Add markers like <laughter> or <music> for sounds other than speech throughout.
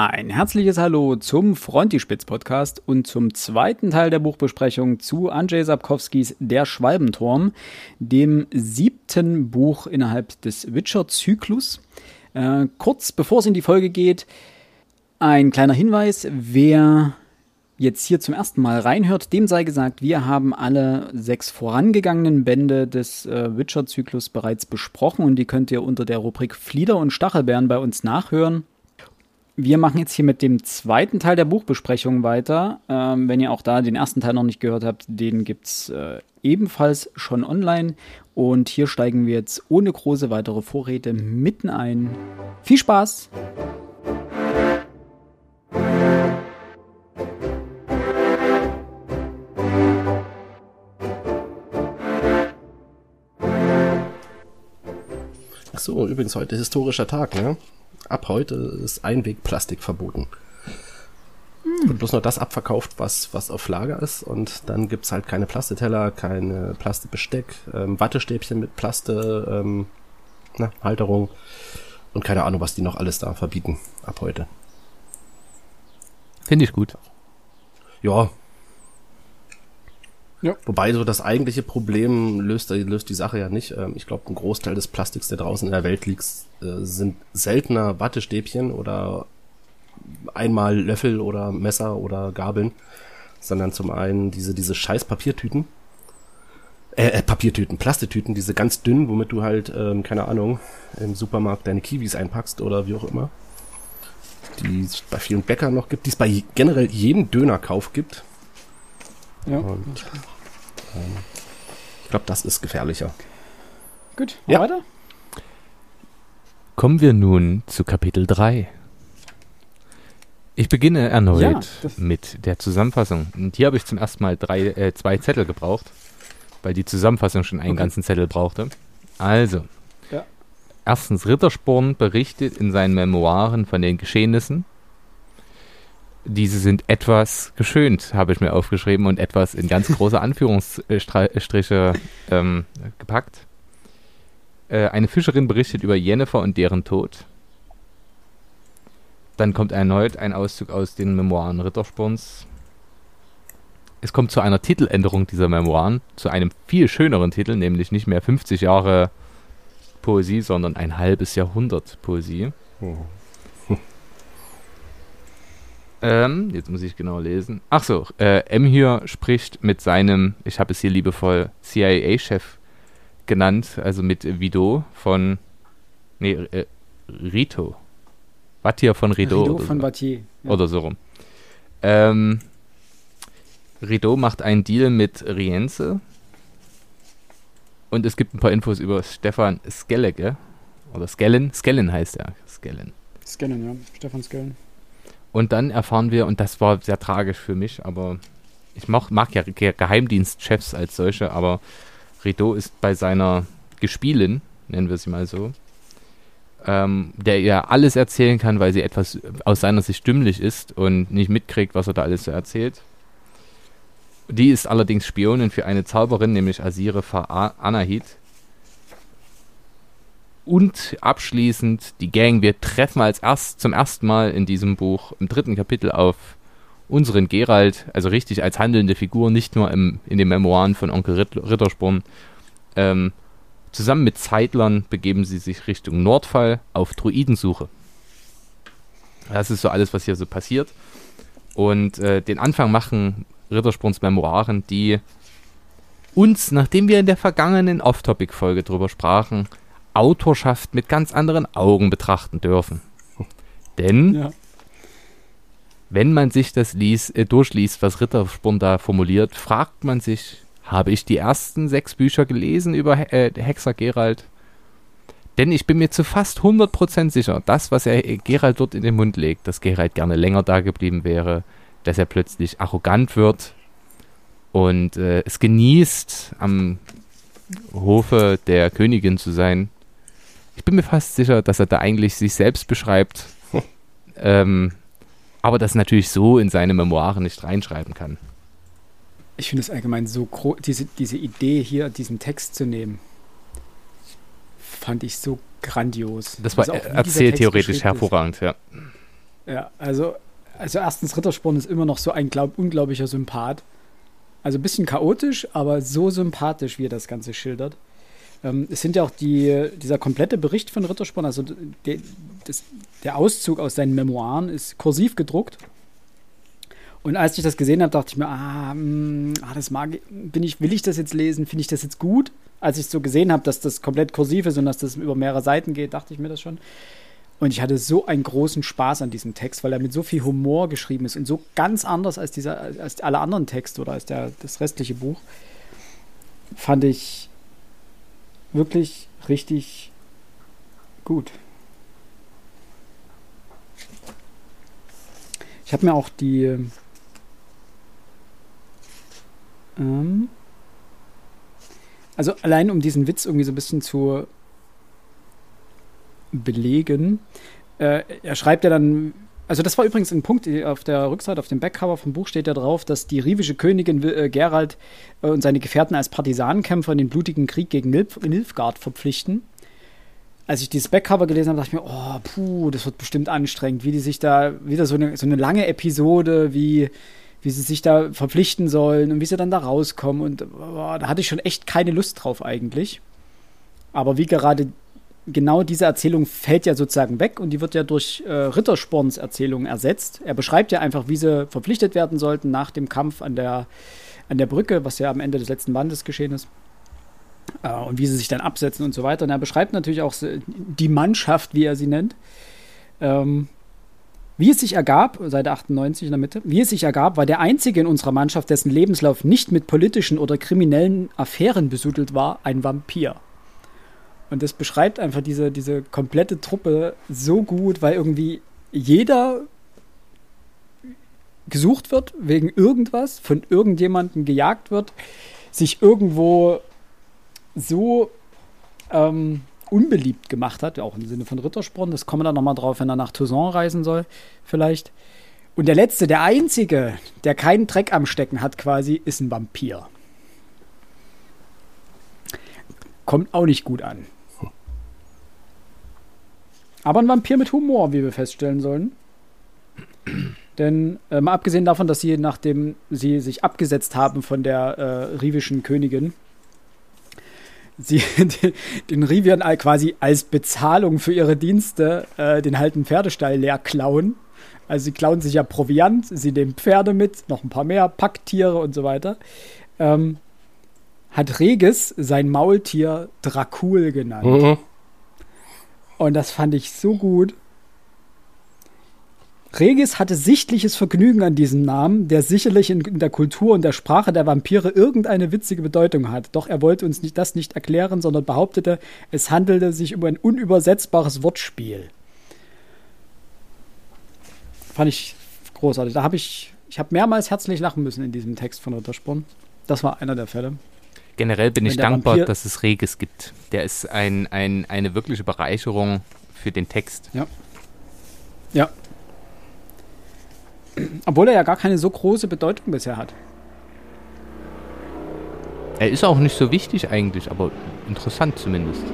Ein herzliches Hallo zum Frontispitz-Podcast und zum zweiten Teil der Buchbesprechung zu Andrzej Sapkowskis Der Schwalbenturm, dem siebten Buch innerhalb des Witcher-Zyklus. Äh, kurz bevor es in die Folge geht, ein kleiner Hinweis, wer jetzt hier zum ersten Mal reinhört, dem sei gesagt, wir haben alle sechs vorangegangenen Bände des äh, Witcher-Zyklus bereits besprochen und die könnt ihr unter der Rubrik Flieder und Stachelbeeren bei uns nachhören wir machen jetzt hier mit dem zweiten Teil der Buchbesprechung weiter. Ähm, wenn ihr auch da den ersten Teil noch nicht gehört habt, den gibt's äh, ebenfalls schon online. Und hier steigen wir jetzt ohne große weitere Vorräte mitten ein. Viel Spaß! Achso, übrigens heute historischer Tag, ne? Ab heute ist Einwegplastik verboten. Hm. Und bloß noch das abverkauft, was, was auf Lager ist. Und dann gibt's halt keine Plastikteller, keine Plastikbesteck, ähm, Wattestäbchen mit Plaste, ähm, na, Halterung. Und keine Ahnung, was die noch alles da verbieten ab heute. Finde ich gut. Ja. Ja. Wobei so das eigentliche Problem löst, löst die Sache ja nicht. Ähm, ich glaube, ein Großteil des Plastiks, der draußen in der Welt liegt, äh, sind seltener Wattestäbchen oder einmal Löffel oder Messer oder Gabeln, sondern zum einen diese, diese scheiß Papiertüten. Äh, äh, Papiertüten, Plastetüten, diese ganz dünnen, womit du halt, ähm, keine Ahnung, im Supermarkt deine Kiwis einpackst oder wie auch immer. Die es bei vielen Bäckern noch gibt, die es bei generell jedem Dönerkauf gibt. Ja. Und, ähm, ich glaube, das ist gefährlicher. Gut, ja. weiter. Kommen wir nun zu Kapitel 3. Ich beginne erneut ja, mit der Zusammenfassung. Und hier habe ich zum ersten Mal drei, äh, zwei Zettel gebraucht, weil die Zusammenfassung schon einen okay. ganzen Zettel brauchte. Also, ja. erstens, Rittersporn berichtet in seinen Memoiren von den Geschehnissen. Diese sind etwas geschönt, habe ich mir aufgeschrieben, und etwas in ganz große Anführungsstriche ähm, gepackt. Äh, eine Fischerin berichtet über Jennifer und deren Tod. Dann kommt erneut ein Auszug aus den Memoiren Rittersporns. Es kommt zu einer Titeländerung dieser Memoiren, zu einem viel schöneren Titel, nämlich nicht mehr 50 Jahre Poesie, sondern ein halbes Jahrhundert Poesie. Oh. Ähm, jetzt muss ich genau lesen. Ach so, äh, M hier spricht mit seinem, ich habe es hier liebevoll CIA-Chef genannt, also mit Vido von, nee, äh, Rito. Wattier von Rideau. Rideau von so. Wattier. Ja. Oder so rum. Ähm, Rideau macht einen Deal mit Rienze. Und es gibt ein paar Infos über Stefan Skellige. Oder Skellen. Skellen heißt er. Skellen. Skellen, ja. Stefan Skellen. Und dann erfahren wir, und das war sehr tragisch für mich, aber ich mag, mag ja Geheimdienstchefs als solche, aber Rideau ist bei seiner Gespielin, nennen wir sie mal so, ähm, der ihr alles erzählen kann, weil sie etwas aus seiner Sicht dümmlich ist und nicht mitkriegt, was er da alles so erzählt. Die ist allerdings Spionin für eine Zauberin, nämlich Asire Anahit. Und abschließend die Gang. Wir treffen als erst zum ersten Mal in diesem Buch im dritten Kapitel auf unseren Gerald, also richtig als handelnde Figur, nicht nur im, in den Memoiren von Onkel Ritt Rittersporn. Ähm, zusammen mit Zeitlern begeben sie sich Richtung Nordfall auf Druidensuche. Das ist so alles, was hier so passiert. Und äh, den Anfang machen Rittersporns Memoiren, die uns, nachdem wir in der vergangenen Off-Topic-Folge drüber sprachen, Autorschaft mit ganz anderen Augen betrachten dürfen. Denn ja wenn man sich das liest, äh, durchliest, was Rittersporn da formuliert, fragt man sich, habe ich die ersten sechs Bücher gelesen über äh, Hexer Gerald? Denn ich bin mir zu fast 100% sicher, das, was er äh, Gerald dort in den Mund legt, dass Gerald gerne länger da geblieben wäre, dass er plötzlich arrogant wird und äh, es genießt, am Hofe der Königin zu sein. Ich bin mir fast sicher, dass er da eigentlich sich selbst beschreibt. <laughs> ähm, aber das natürlich so in seine Memoiren nicht reinschreiben kann. Ich finde es allgemein so groß, diese, diese Idee hier, diesen Text zu nehmen, fand ich so grandios. Das war also erzählt theoretisch hervorragend, ja. Ja, also, also erstens, Rittersporn ist immer noch so ein glaub, unglaublicher Sympath. Also ein bisschen chaotisch, aber so sympathisch, wie er das Ganze schildert. Ähm, es sind ja auch die, dieser komplette Bericht von Rittersporn, also de, das, der Auszug aus seinen Memoiren ist kursiv gedruckt. Und als ich das gesehen habe, dachte ich mir, ah, mh, hm, ah das mag, bin ich, will ich das jetzt lesen? Finde ich das jetzt gut? Als ich so gesehen habe, dass das komplett kursiv ist und dass das über mehrere Seiten geht, dachte ich mir das schon. Und ich hatte so einen großen Spaß an diesem Text, weil er mit so viel Humor geschrieben ist und so ganz anders als, dieser, als alle anderen Texte oder als der, das restliche Buch. Fand ich wirklich richtig gut. Ich habe mir auch die ähm, also allein um diesen Witz irgendwie so ein bisschen zu belegen. Äh, er schreibt ja dann, also das war übrigens ein Punkt auf der Rückseite, auf dem Backcover vom Buch steht ja drauf, dass die rivische Königin äh, Gerald äh, und seine Gefährten als Partisanenkämpfer in den blutigen Krieg gegen Nilf Nilfgaard verpflichten. Als ich dieses Backcover gelesen habe, dachte ich mir, oh, puh, das wird bestimmt anstrengend, wie die sich da, wieder so eine, so eine lange Episode, wie, wie sie sich da verpflichten sollen und wie sie dann da rauskommen. Und oh, da hatte ich schon echt keine Lust drauf eigentlich. Aber wie gerade genau diese Erzählung fällt ja sozusagen weg und die wird ja durch äh, Rittersporns Erzählung ersetzt. Er beschreibt ja einfach, wie sie verpflichtet werden sollten nach dem Kampf an der, an der Brücke, was ja am Ende des letzten Bandes geschehen ist. Äh, und wie sie sich dann absetzen und so weiter. Und er beschreibt natürlich auch die Mannschaft, wie er sie nennt. Ähm, wie es sich ergab, Seite 98 in der Mitte, wie es sich ergab, war der einzige in unserer Mannschaft, dessen Lebenslauf nicht mit politischen oder kriminellen Affären besudelt war, ein Vampir. Und das beschreibt einfach diese, diese komplette Truppe so gut, weil irgendwie jeder gesucht wird wegen irgendwas, von irgendjemandem gejagt wird, sich irgendwo so ähm, unbeliebt gemacht hat, auch im Sinne von Rittersporn. Das kommen wir dann nochmal drauf, wenn er nach Toussaint reisen soll, vielleicht. Und der letzte, der einzige, der keinen Dreck am Stecken hat, quasi, ist ein Vampir. Kommt auch nicht gut an. Aber ein Vampir mit Humor, wie wir feststellen sollen. Denn äh, mal abgesehen davon, dass sie, nachdem sie sich abgesetzt haben von der äh, rivischen Königin, sie <laughs> den, den Rivieren quasi als Bezahlung für ihre Dienste äh, den halten Pferdestall leer klauen. Also sie klauen sich ja Proviant, sie nehmen Pferde mit, noch ein paar mehr, Packtiere und so weiter. Ähm, hat Regis sein Maultier Dracul genannt. Mhm. Und das fand ich so gut. Regis hatte sichtliches Vergnügen an diesem Namen, der sicherlich in, der Kultur und der Sprache der Vampire irgendeine witzige Bedeutung hat. Doch er wollte uns nicht, das nicht erklären, sondern behauptete, es handelte sich um ein unübersetzbares Wortspiel. Fand ich großartig. Da habe ich, ich habe mehrmals herzlich lachen müssen in diesem Text von Rittersporn. Das war einer der Fälle. Generell bin ich dankbar, Vampir dass es Regis gibt. Der ist ein, ein, eine wirkliche Bereicherung für den Text. Ja. Ja. Obwohl er ja gar keine so große Bedeutung bisher hat. Er ist auch nicht so wichtig eigentlich, aber interessant zumindest.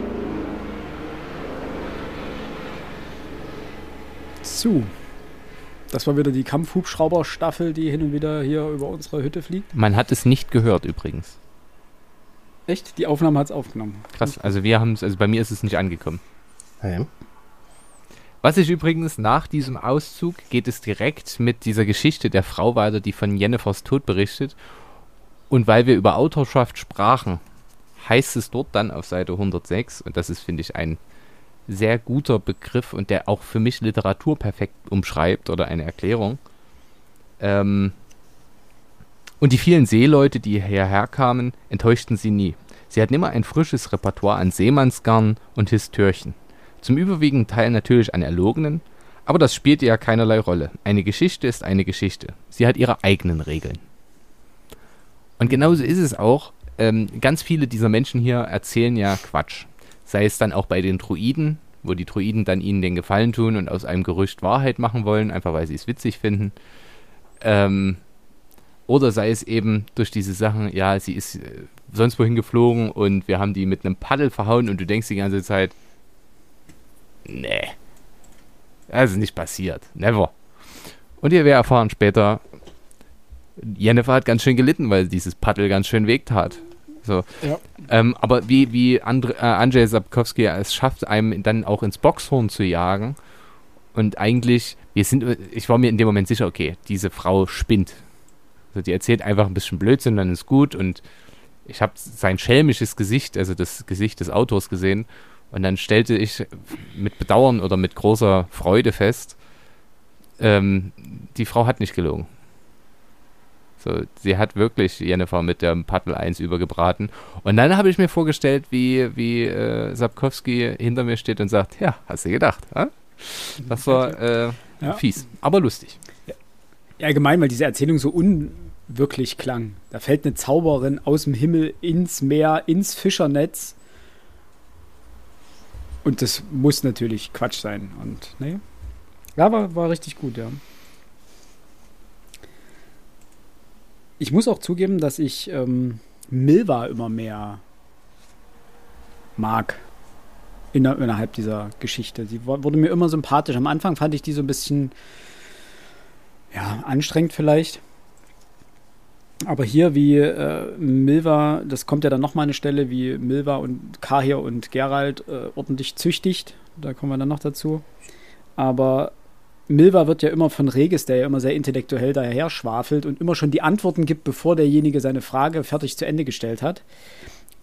So. Das war wieder die Kampfhubschrauber-Staffel, die hin und wieder hier über unsere Hütte fliegt. Man hat es nicht gehört übrigens. Echt? Die Aufnahme hat es aufgenommen. Krass, also wir haben es, also bei mir ist es nicht angekommen. Hey. Was ich übrigens nach diesem Auszug geht es direkt mit dieser Geschichte der Frau weiter, die von Jennefers Tod berichtet. Und weil wir über Autorschaft sprachen, heißt es dort dann auf Seite 106, und das ist, finde ich, ein sehr guter Begriff und der auch für mich Literatur perfekt umschreibt oder eine Erklärung. Ähm, und die vielen Seeleute, die hierher kamen, enttäuschten sie nie. Sie hatten immer ein frisches Repertoire an Seemannsgarn und Histörchen. Zum überwiegenden Teil natürlich an erlogenen, aber das spielte ja keinerlei Rolle. Eine Geschichte ist eine Geschichte. Sie hat ihre eigenen Regeln. Und genauso ist es auch. Ähm, ganz viele dieser Menschen hier erzählen ja Quatsch. Sei es dann auch bei den Druiden, wo die Druiden dann ihnen den Gefallen tun und aus einem Gerücht Wahrheit machen wollen, einfach weil sie es witzig finden. Ähm, oder sei es eben durch diese Sachen, ja, sie ist äh, sonst wohin geflogen und wir haben die mit einem Paddel verhauen und du denkst die ganze Zeit, nee, das ist nicht passiert. Never. Und wir erfahren später, Jennifer hat ganz schön gelitten, weil dieses Paddel ganz schön wehtat. So. Ja. Ähm, aber wie, wie Andre, äh, Andrzej Sapkowski es schafft, einem dann auch ins Boxhorn zu jagen. Und eigentlich, wir sind, ich war mir in dem Moment sicher, okay, diese Frau spinnt. Also die erzählt einfach ein bisschen Blödsinn, dann ist gut. Und ich habe sein schelmisches Gesicht, also das Gesicht des Autors gesehen. Und dann stellte ich mit Bedauern oder mit großer Freude fest, ähm, die Frau hat nicht gelogen. So, sie hat wirklich Jennifer mit dem Paddel 1 übergebraten. Und dann habe ich mir vorgestellt, wie, wie äh, Sapkowski hinter mir steht und sagt, ja, hast du gedacht. Äh? Das war äh, ja. fies, aber lustig. Ja. Allgemein, weil diese Erzählung so unwirklich klang. Da fällt eine Zauberin aus dem Himmel ins Meer, ins Fischernetz. Und das muss natürlich Quatsch sein. Und ne? Ja, war, war richtig gut, ja. Ich muss auch zugeben, dass ich ähm, Milva immer mehr mag inner, innerhalb dieser Geschichte. Sie wurde mir immer sympathisch. Am Anfang fand ich die so ein bisschen ja, anstrengend vielleicht. Aber hier, wie äh, Milva, das kommt ja dann nochmal eine Stelle, wie Milva und Kahir und Gerald äh, ordentlich züchtigt. Da kommen wir dann noch dazu. Aber Milva wird ja immer von Regis, der ja immer sehr intellektuell daher schwafelt und immer schon die Antworten gibt, bevor derjenige seine Frage fertig zu Ende gestellt hat.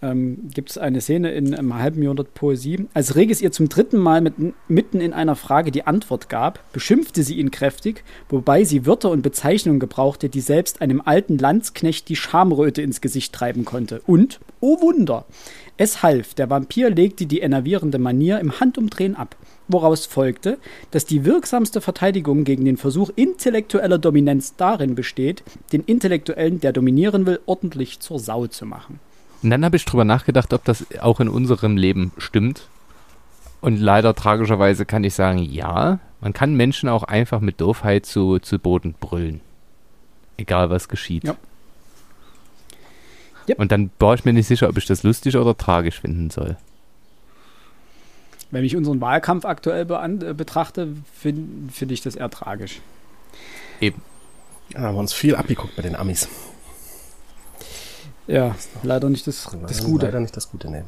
Ähm, gibt es eine Szene in einem halben Jahrhundert Poesie. Als Regis ihr zum dritten Mal mit, mitten in einer Frage die Antwort gab, beschimpfte sie ihn kräftig, wobei sie Wörter und Bezeichnungen gebrauchte, die selbst einem alten Landsknecht die Schamröte ins Gesicht treiben konnte. Und, oh Wunder, es half, der Vampir legte die enervierende Manier im Handumdrehen ab woraus folgte, dass die wirksamste Verteidigung gegen den Versuch intellektueller Dominanz darin besteht, den Intellektuellen, der dominieren will, ordentlich zur Sau zu machen. Und dann habe ich drüber nachgedacht, ob das auch in unserem Leben stimmt. Und leider tragischerweise kann ich sagen, ja, man kann Menschen auch einfach mit Doofheit zu, zu Boden brüllen. Egal was geschieht. Ja. Yep. Und dann war ich mir nicht sicher, ob ich das lustig oder tragisch finden soll. Wenn ich unseren Wahlkampf aktuell äh, betrachte, finde find ich das eher tragisch. Eben. Ja, haben wir uns viel abgeguckt bei den Amis. Ja, leider nicht das, das Gute. Leider nicht das Gute, nee.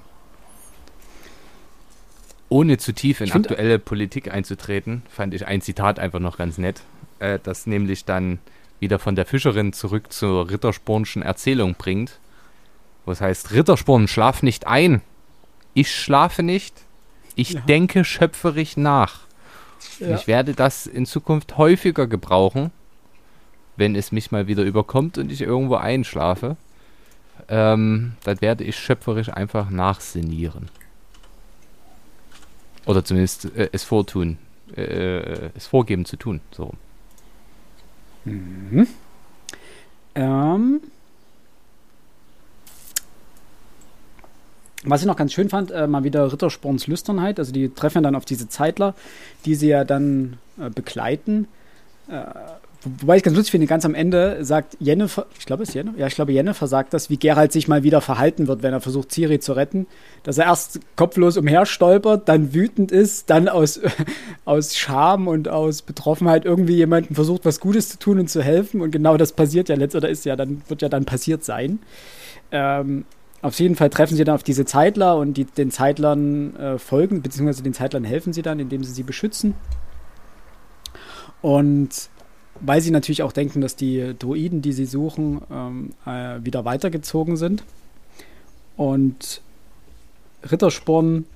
Ohne zu tief in aktuelle Politik einzutreten, fand ich ein Zitat einfach noch ganz nett, äh, das nämlich dann wieder von der Fischerin zurück zur Ritterspornschen Erzählung bringt, wo es heißt, Rittersporn, schlaf nicht ein. Ich schlafe nicht, ich ja. denke schöpferisch nach. Ja. Ich werde das in Zukunft häufiger gebrauchen, wenn es mich mal wieder überkommt und ich irgendwo einschlafe. Ähm, dann werde ich schöpferisch einfach nachsinieren. Oder zumindest äh, es vortun, äh, es vorgeben zu tun. So. Mhm. Ähm, Was ich noch ganz schön fand, äh, mal wieder Rittersporns Lüsternheit. Also die treffen dann auf diese Zeitler, die sie ja dann äh, begleiten. Äh, wobei ich ganz lustig finde, ganz am Ende sagt Jennifer, ich glaube es ist Jennifer, ja, ich glaube Jennifer sagt das, wie Gerald sich mal wieder verhalten wird, wenn er versucht, Ciri zu retten. Dass er erst kopflos umherstolpert, dann wütend ist, dann aus, <laughs> aus Scham und aus Betroffenheit irgendwie jemandem versucht, was Gutes zu tun und zu helfen. Und genau das passiert ja oder ist ja dann, wird ja dann passiert sein. Ähm, auf jeden Fall treffen sie dann auf diese Zeitler und die, den Zeitlern äh, folgen, beziehungsweise den Zeitlern helfen sie dann, indem sie sie beschützen. Und weil sie natürlich auch denken, dass die Druiden, die sie suchen, ähm, äh, wieder weitergezogen sind. Und Rittersporn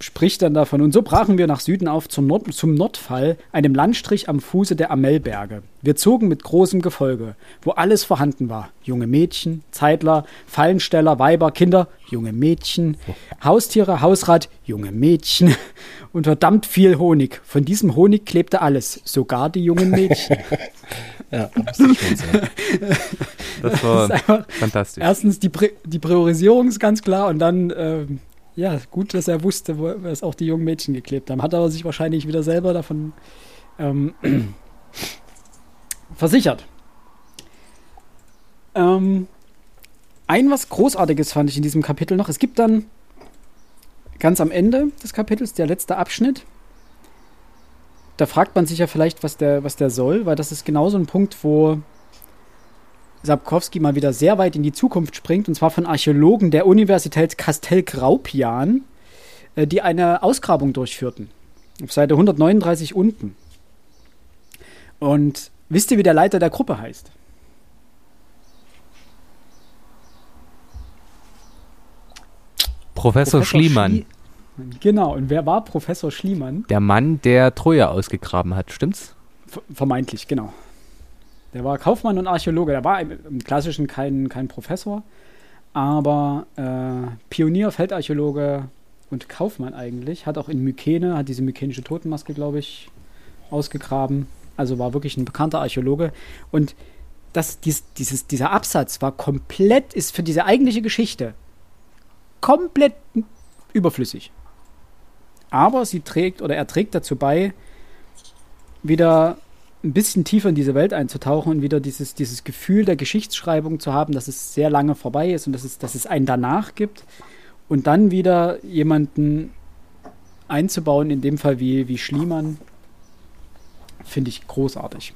spricht dann davon. Und so brachen wir nach Süden auf zum, Nord zum Nordfall, einem Landstrich am Fuße der Amelberge. Wir zogen mit großem Gefolge, wo alles vorhanden war. Junge Mädchen, Zeitler, Fallensteller, Weiber, Kinder, junge Mädchen, Haustiere, Hausrat, junge Mädchen <laughs> und verdammt viel Honig. Von diesem Honig klebte alles, sogar die jungen Mädchen. <laughs> ja, das ist schon so. <laughs> Das war das fantastisch. Erstens, die, Pri die Priorisierung ist ganz klar und dann ähm, ja, gut, dass er wusste, wo es auch die jungen Mädchen geklebt haben. Hat aber sich wahrscheinlich wieder selber davon ähm, <clears throat> versichert. Ähm, ein was Großartiges fand ich in diesem Kapitel noch. Es gibt dann ganz am Ende des Kapitels, der letzte Abschnitt, da fragt man sich ja vielleicht, was der, was der soll, weil das ist genau so ein Punkt, wo Sapkowski mal wieder sehr weit in die Zukunft springt, und zwar von Archäologen der Universität Castel-Graupian, äh, die eine Ausgrabung durchführten. Auf Seite 139 unten. Und wisst ihr, wie der Leiter der Gruppe heißt? Professor, Professor Schliemann. Schlie genau, und wer war Professor Schliemann? Der Mann, der Troja ausgegraben hat, stimmt's? V vermeintlich, genau. Der war Kaufmann und Archäologe. Der war im, Klassischen kein, kein Professor, aber äh, Pionier, Feldarchäologe und Kaufmann eigentlich. Hat auch in Mykene, hat diese mykenische Totenmaske, glaube ich, ausgegraben. Also war wirklich ein bekannter Archäologe. Und das, dies, dieses, dieser Absatz war komplett, ist für diese eigentliche Geschichte komplett überflüssig. Aber sie trägt oder er trägt dazu bei, wieder ein bisschen tiefer in diese Welt einzutauchen und wieder dieses, dieses Gefühl der Geschichtsschreibung zu haben, dass es sehr lange vorbei ist und dass es, dass es einen danach gibt. Und dann wieder jemanden einzubauen, in dem Fall wie, wie Schliemann, finde ich großartig.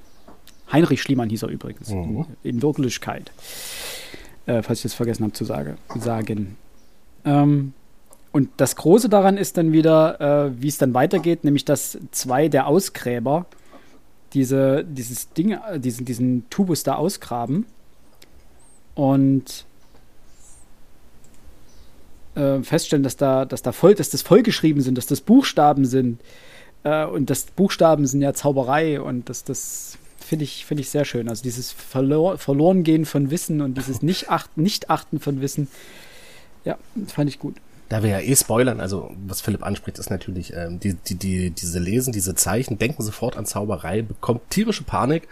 Heinrich Schliemann hieß er übrigens, mhm. in, in, Wirklichkeit. Äh, falls ich das vergessen habe zu sage, sagen. Ähm, und das Große daran ist dann wieder, äh, wie es dann weitergeht, nämlich dass zwei der Ausgräber diese, dieses Ding, diesen, diesen Tubus da ausgraben und äh, feststellen, dass da, dass da voll, dass das vollgeschrieben sind, dass das Buchstaben sind. Äh, und das Buchstaben sind ja Zauberei und das, das finde ich, finde ich sehr schön. Also dieses Verlor Verlorengehen von Wissen und dieses Nicht-Achten nicht -Achten von Wissen, ja, fand ich gut. Da wir ja eh spoilern, also was Philipp anspricht, ist natürlich, ähm, die, die, die, diese Lesen, diese Zeichen, denken sofort an Zauberei, bekommt tierische Panik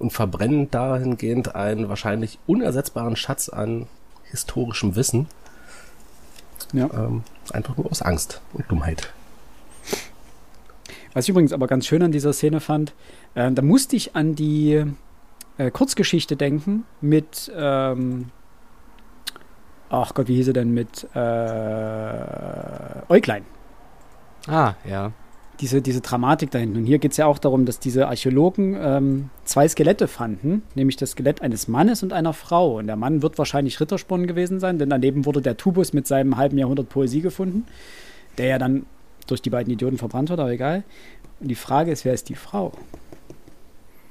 und verbrennen dahingehend einen wahrscheinlich unersetzbaren Schatz an historischem Wissen. Ja. Ähm, einfach nur aus Angst und Dummheit. Was ich übrigens aber ganz schön an dieser Szene fand, äh, da musste ich an die äh, Kurzgeschichte denken mit ähm, ach Gott, wie hieß er denn mit äh, Äuglein? Ah, ja. Diese, diese Dramatik da hinten. Und hier geht es ja auch darum, dass diese Archäologen ähm, zwei Skelette fanden, nämlich das Skelett eines Mannes und einer Frau. Und der Mann wird wahrscheinlich Rittersporn gewesen sein, denn daneben wurde der Tubus mit seinem halben Jahrhundert Poesie gefunden, der ja dann durch die beiden Idioten verbrannt wird, aber egal. Und die Frage ist, wer ist die Frau?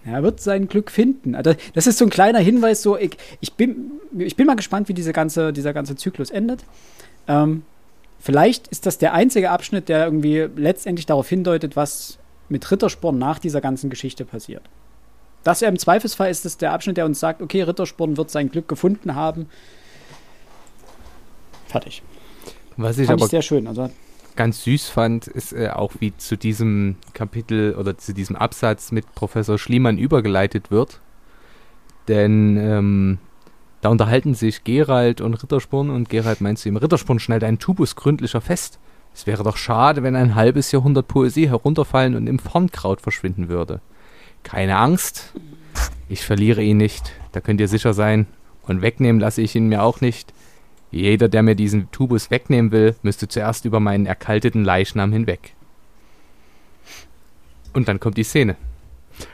Er wird sein Glück finden. Also das ist so ein kleiner Hinweis, so ich, ich, bin, ich bin mal gespannt, wie diese ganze, dieser ganze Zyklus endet. Ähm, vielleicht ist das der einzige Abschnitt, der irgendwie letztendlich darauf hindeutet, was mit Rittersporn nach dieser ganzen Geschichte passiert. Das ja im Zweifelsfall ist es der Abschnitt, der uns sagt, okay, Rittersporn wird sein Glück gefunden haben. Fertig. Was ich Fand aber ich sehr schön. Also ganz süß fand, ist äh, auch wie zu diesem Kapitel oder zu diesem Absatz mit Professor Schliemann übergeleitet wird. Denn ähm, da unterhalten sich Gerald und Rittersporn und Gerald meint zu ihm, Rittersporn schneidet einen Tubus gründlicher fest. Es wäre doch schade, wenn ein halbes Jahrhundert Poesie herunterfallen und im Farnkraut verschwinden würde. Keine Angst, ich verliere ihn nicht, da könnt ihr sicher sein. Und wegnehmen lasse ich ihn mir auch nicht. Jeder, der mir diesen Tubus wegnehmen will, müsste zuerst über meinen erkalteten Leichnam hinweg. Und dann kommt die Szene.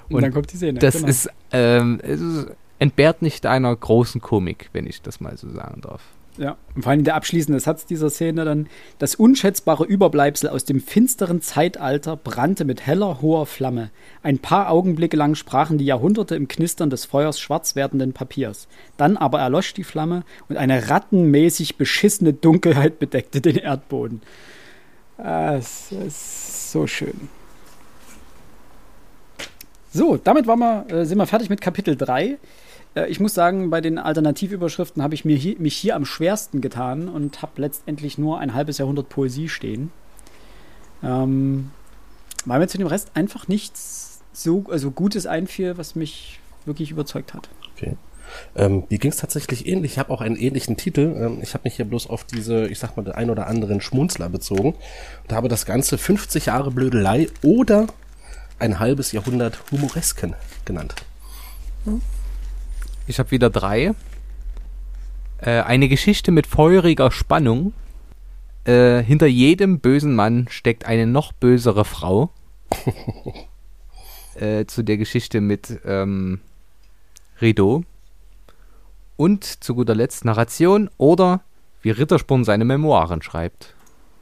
Und, Und dann kommt die Szene. Das genau. ist, ähm, es entbehrt nicht einer großen Komik, wenn ich das mal so sagen darf. Ja, und vor allem der abschließende Satz dieser Szene dann: Das unschätzbare Überbleibsel aus dem finsteren Zeitalter brannte mit heller, hoher Flamme. Ein paar Augenblicke lang sprachen die Jahrhunderte im Knistern des Feuers schwarz werdenden Papiers. Dann aber erlosch die Flamme und eine rattenmäßig beschissene Dunkelheit <laughs> bedeckte den Erdboden. Es ist so schön. So, damit wir, äh, sind wir fertig mit Kapitel 3. Äh, ich muss sagen, bei den Alternativüberschriften habe ich mir hier, mich hier am schwersten getan und habe letztendlich nur ein halbes Jahrhundert Poesie stehen. Ähm, weil mir zu dem Rest einfach nichts so also Gutes einfiel, was mich wirklich überzeugt hat. Okay. Ähm, mir ging es tatsächlich ähnlich. Ich habe auch einen ähnlichen Titel. Ähm, ich habe mich hier bloß auf diese, ich sag mal, den ein oder anderen Schmunzler bezogen und habe das Ganze 50 Jahre Blödelei oder ein halbes Jahrhundert Humoresken genannt. Hm. Ich habe wieder drei. Äh, eine Geschichte mit feuriger Spannung. Äh, hinter jedem bösen Mann steckt eine noch bösere Frau. <laughs> äh, zu der Geschichte mit ähm, Rideau. Und zu guter Letzt Narration oder wie Rittersporn seine Memoiren schreibt.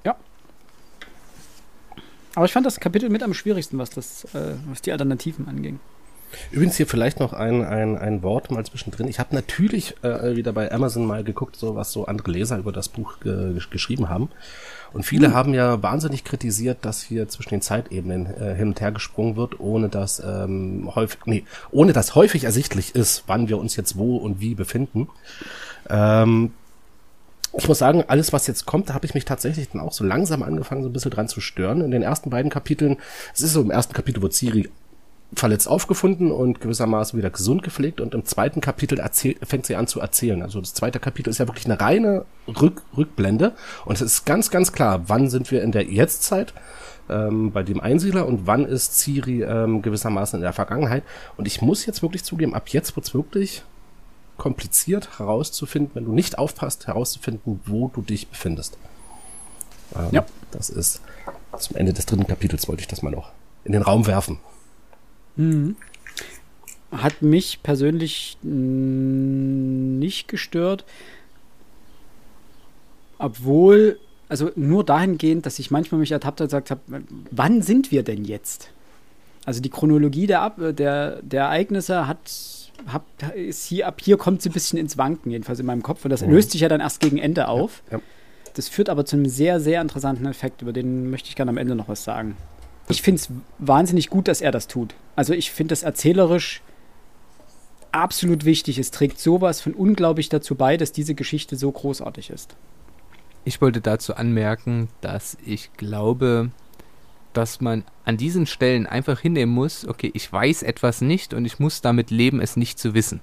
Ja. Aber ich fand das Kapitel mit am schwierigsten, was, das, äh, was die Alternativen anging. Übrigens hier vielleicht noch ein, ein, ein Wort mal zwischendrin. Ich habe natürlich äh, wieder bei Amazon mal geguckt, so was so andere Leser über das Buch ge geschrieben haben. Und viele hm. haben ja wahnsinnig kritisiert, dass hier zwischen den Zeitebenen äh, hin und her gesprungen wird, ohne dass ähm, häufig, nee, ohne dass häufig ersichtlich ist, wann wir uns jetzt wo und wie befinden. Ähm, ich muss sagen, alles, was jetzt kommt, da habe ich mich tatsächlich dann auch so langsam angefangen, so ein bisschen dran zu stören. In den ersten beiden Kapiteln, es ist so im ersten Kapitel, wo Ciri verletzt aufgefunden und gewissermaßen wieder gesund gepflegt und im zweiten Kapitel erzählt, fängt sie an zu erzählen. Also das zweite Kapitel ist ja wirklich eine reine Rück, Rückblende und es ist ganz, ganz klar, wann sind wir in der Jetztzeit ähm, bei dem Einsiedler und wann ist Ciri ähm, gewissermaßen in der Vergangenheit. Und ich muss jetzt wirklich zugeben, ab jetzt wird's wirklich kompliziert herauszufinden, wenn du nicht aufpasst, herauszufinden, wo du dich befindest. Ähm, ja. Das ist zum Ende des dritten Kapitels wollte ich das mal noch in den Raum werfen. Mhm. Hat mich persönlich nicht gestört, obwohl, also nur dahingehend, dass ich manchmal mich ertappt habe und gesagt habe, wann sind wir denn jetzt? Also die Chronologie der, Ab der, der Ereignisse hat, hat ist hier, ab hier kommt sie ein bisschen ins Wanken, jedenfalls in meinem Kopf. Und das mhm. löst sich ja dann erst gegen Ende auf. Ja, ja. Das führt aber zu einem sehr, sehr interessanten Effekt, über den möchte ich gerne am Ende noch was sagen. Ich finde es wahnsinnig gut, dass er das tut. Also ich finde das erzählerisch absolut wichtig. Es trägt sowas von unglaublich dazu bei, dass diese Geschichte so großartig ist. Ich wollte dazu anmerken, dass ich glaube, dass man an diesen Stellen einfach hinnehmen muss, okay, ich weiß etwas nicht und ich muss damit leben, es nicht zu wissen.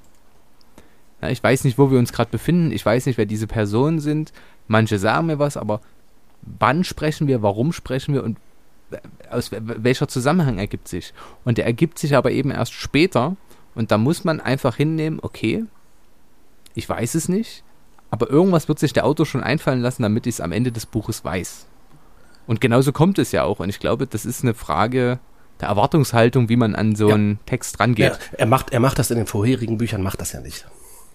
Ja, ich weiß nicht, wo wir uns gerade befinden, ich weiß nicht, wer diese Personen sind. Manche sagen mir was, aber wann sprechen wir, warum sprechen wir und aus welcher Zusammenhang ergibt sich. Und der ergibt sich aber eben erst später. Und da muss man einfach hinnehmen, okay, ich weiß es nicht, aber irgendwas wird sich der Autor schon einfallen lassen, damit ich es am Ende des Buches weiß. Und genauso kommt es ja auch. Und ich glaube, das ist eine Frage der Erwartungshaltung, wie man an so ja. einen Text rangeht. Ja, er, macht, er macht das in den vorherigen Büchern, macht das ja nicht.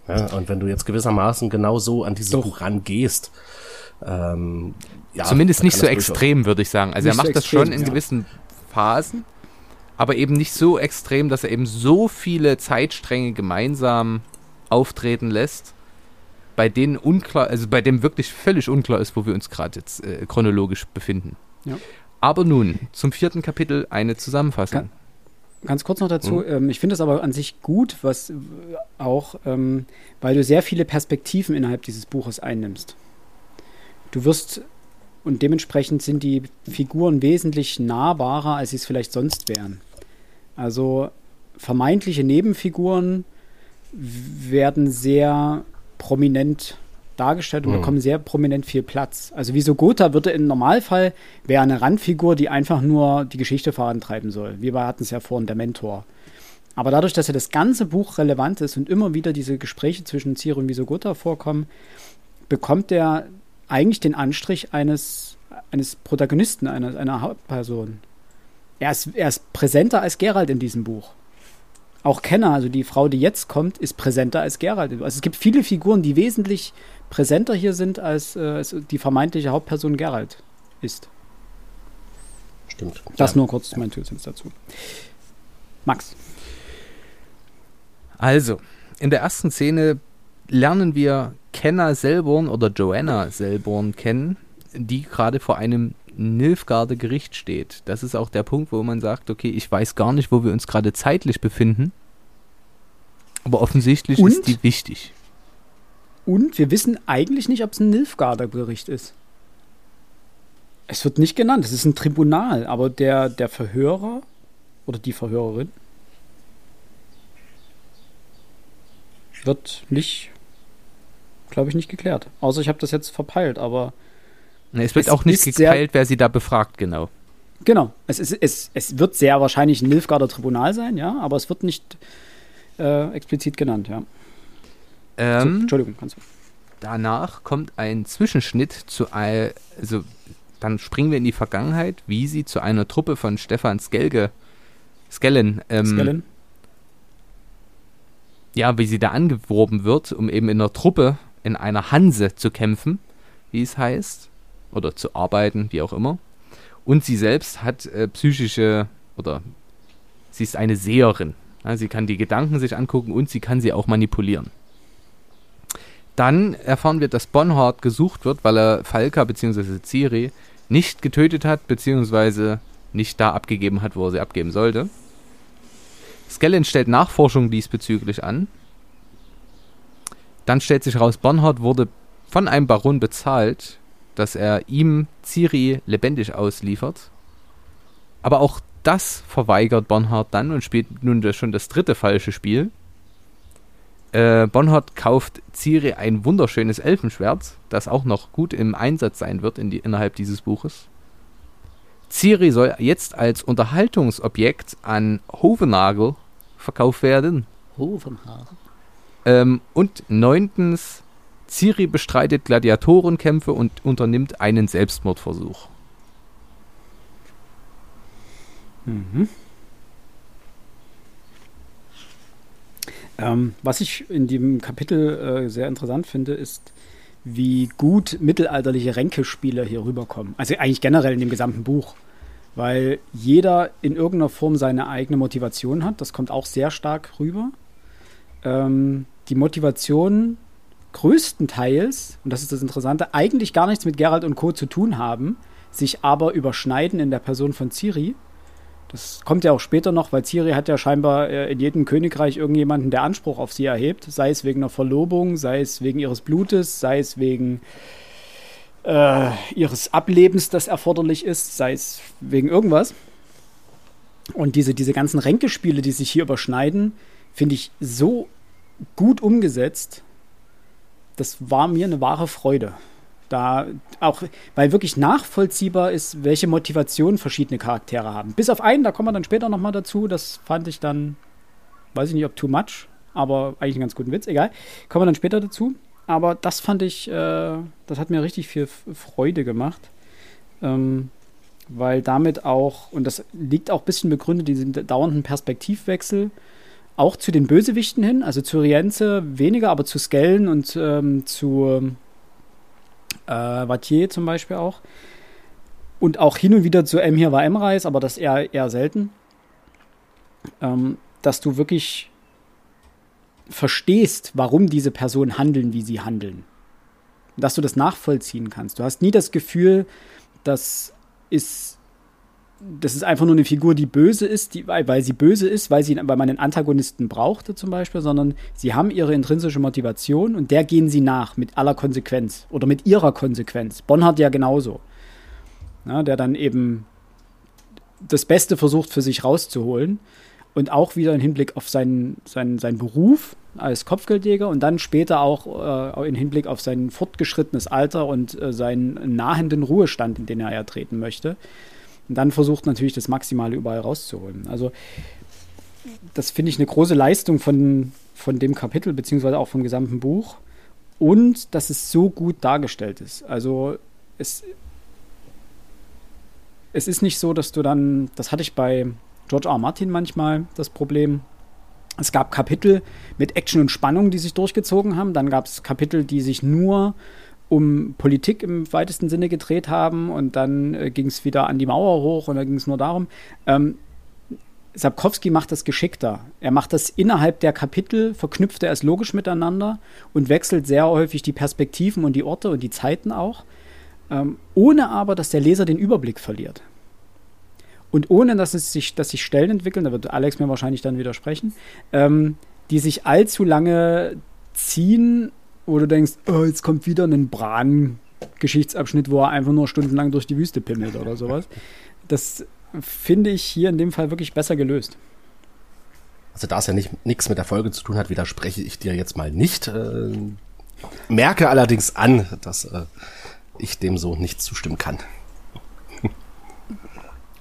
Ja, und wenn du jetzt gewissermaßen genau so an dieses Doch. Buch rangehst, ähm, ja, Zumindest nicht so extrem, würde ich sagen. Also er macht so das schon in ja. gewissen Phasen, aber eben nicht so extrem, dass er eben so viele Zeitstränge gemeinsam auftreten lässt, bei denen unklar, also bei dem wirklich völlig unklar ist, wo wir uns gerade jetzt äh, chronologisch befinden. Ja. Aber nun zum vierten Kapitel eine Zusammenfassung. Ganz kurz noch dazu, mhm. ähm, ich finde es aber an sich gut, was auch, ähm, weil du sehr viele Perspektiven innerhalb dieses Buches einnimmst. Du wirst und dementsprechend sind die Figuren wesentlich nahbarer, als sie es vielleicht sonst wären. Also vermeintliche Nebenfiguren werden sehr prominent dargestellt und mhm. bekommen sehr prominent viel Platz. Also wie so Gotha würde im Normalfall wäre eine Randfigur, die einfach nur die Geschichte vorantreiben soll. Wir hatten es ja vorhin, der Mentor. Aber dadurch, dass ja das ganze Buch relevant ist und immer wieder diese Gespräche zwischen Ciro und Visogota vorkommen, bekommt er eigentlich den Anstrich eines, eines Protagonisten, einer, einer Hauptperson. Er ist, er ist präsenter als Gerald in diesem Buch. Auch Kenner, also die Frau, die jetzt kommt, ist präsenter als Gerald. Also es gibt viele Figuren, die wesentlich präsenter hier sind, als, äh, als die vermeintliche Hauptperson Gerald ist. Stimmt. Das ja. nur kurz mein Tütens dazu. Max. Also, in der ersten Szene lernen wir Kenner Selborn oder Joanna Selborn kennen, die gerade vor einem Nilfgaarder Gericht steht. Das ist auch der Punkt, wo man sagt, okay, ich weiß gar nicht, wo wir uns gerade zeitlich befinden, aber offensichtlich Und? ist die wichtig. Und wir wissen eigentlich nicht, ob es ein Nilfgaarder Gericht ist. Es wird nicht genannt, es ist ein Tribunal, aber der, der Verhörer oder die Verhörerin wird nicht glaube ich, nicht geklärt. Außer ich habe das jetzt verpeilt, aber. Nee, es wird es auch nicht geklärt, wer sie da befragt, genau. Genau. Es, ist, es, es wird sehr wahrscheinlich ein Nilfgaarder Tribunal sein, ja, aber es wird nicht äh, explizit genannt, ja. Ähm, so, Entschuldigung, kannst du. Danach kommt ein Zwischenschnitt zu, also dann springen wir in die Vergangenheit, wie sie zu einer Truppe von Stefan Skelge Skellen. Ähm, Skellen? Ja, wie sie da angeworben wird, um eben in einer Truppe, in einer Hanse zu kämpfen, wie es heißt. Oder zu arbeiten, wie auch immer. Und sie selbst hat äh, psychische oder sie ist eine Seherin. Ja, sie kann die Gedanken sich angucken und sie kann sie auch manipulieren. Dann erfahren wir, dass Bonhart gesucht wird, weil er Falka bzw. Ciri nicht getötet hat bzw. nicht da abgegeben hat, wo er sie abgeben sollte. Skellen stellt Nachforschungen diesbezüglich an. Dann stellt sich heraus, Bonhart wurde von einem Baron bezahlt, dass er ihm Ciri lebendig ausliefert. Aber auch das verweigert Bonhart dann und spielt nun schon das dritte falsche Spiel. Äh, Bonhart kauft Ciri ein wunderschönes Elfenschwert, das auch noch gut im Einsatz sein wird in die, innerhalb dieses Buches. Ciri soll jetzt als Unterhaltungsobjekt an Hovenagel verkauft werden. Hovenagel. Ähm, und neuntens, Ciri bestreitet Gladiatorenkämpfe und unternimmt einen Selbstmordversuch. Mhm. Ähm, was ich in dem Kapitel äh, sehr interessant finde, ist, wie gut mittelalterliche Ränkespiele hier rüberkommen. Also eigentlich generell in dem gesamten Buch. Weil jeder in irgendeiner Form seine eigene Motivation hat. Das kommt auch sehr stark rüber. Ähm, die Motivation größtenteils, und das ist das Interessante, eigentlich gar nichts mit Geralt und Co. zu tun haben, sich aber überschneiden in der Person von Ciri. Das kommt ja auch später noch, weil Ciri hat ja scheinbar äh, in jedem Königreich irgendjemanden, der Anspruch auf sie erhebt, sei es wegen einer Verlobung, sei es wegen ihres Blutes, sei es wegen äh, ihres Ablebens, das erforderlich ist, sei es wegen irgendwas. Und diese, diese ganzen Ränkespiele, die sich hier überschneiden, finde ich so gut umgesetzt. Das war mir eine wahre Freude. Da auch, weil wirklich nachvollziehbar ist, welche Motivation verschiedene Charaktere haben. Bis auf einen, da kommen wir dann später nochmal dazu. Das fand ich dann, weiß ich nicht, ob too much, aber eigentlich einen ganz guten Witz, egal. Kommen wir dann später dazu. Aber das fand ich, äh, das hat mir richtig viel Freude gemacht. Ähm, weil damit auch, und das liegt auch ein bisschen begründet, diesen dauernden Perspektivwechsel, auch zu den Bösewichten hin, also zu Rienze weniger, aber zu Skellen und ähm, zu äh, Vatier zum Beispiel auch. Und auch hin und wieder zu M hier war M-Reis, aber das eher, eher selten. Ähm, dass du wirklich verstehst, warum diese Personen handeln, wie sie handeln. Dass du das nachvollziehen kannst. Du hast nie das Gefühl, das ist, das ist einfach nur eine Figur, die böse ist, die, weil sie böse ist, weil, sie, weil man einen Antagonisten brauchte zum Beispiel, sondern sie haben ihre intrinsische Motivation und der gehen sie nach mit aller Konsequenz oder mit ihrer Konsequenz. Bonhard ja genauso. Ja, der dann eben das Beste versucht für sich rauszuholen und auch wieder im Hinblick auf seinen, seinen, seinen Beruf als Kopfgeldjäger und dann später auch äh, im Hinblick auf sein fortgeschrittenes Alter und äh, seinen nahenden Ruhestand, in den er ja treten möchte. Und dann versucht natürlich das Maximale überall rauszuholen. Also das finde ich eine große Leistung von, von dem Kapitel, beziehungsweise auch vom gesamten Buch. Und dass es so gut dargestellt ist. Also es, es ist nicht so, dass du dann, das hatte ich bei George R. R. Martin manchmal das Problem. Es gab Kapitel mit Action und Spannung, die sich durchgezogen haben. Dann gab es Kapitel, die sich nur um Politik im weitesten Sinne gedreht haben. Und dann äh, ging es wieder an die Mauer hoch und da ging es nur darum. Ähm, Sapkowski macht das geschickter. Er macht das innerhalb der Kapitel, verknüpft er es logisch miteinander und wechselt sehr häufig die Perspektiven und die Orte und die Zeiten auch, ähm, ohne aber, dass der Leser den Überblick verliert. Und ohne, dass es sich, dass sich Stellen entwickeln, da wird Alex mir wahrscheinlich dann widersprechen, ähm, die sich allzu lange ziehen, wo du denkst, oh, jetzt kommt wieder ein Bran-Geschichtsabschnitt, wo er einfach nur stundenlang durch die Wüste pimmelt oder sowas. Das finde ich hier in dem Fall wirklich besser gelöst. Also da es ja nichts mit der Folge zu tun hat, widerspreche ich dir jetzt mal nicht. Äh, merke allerdings an, dass äh, ich dem so nicht zustimmen kann.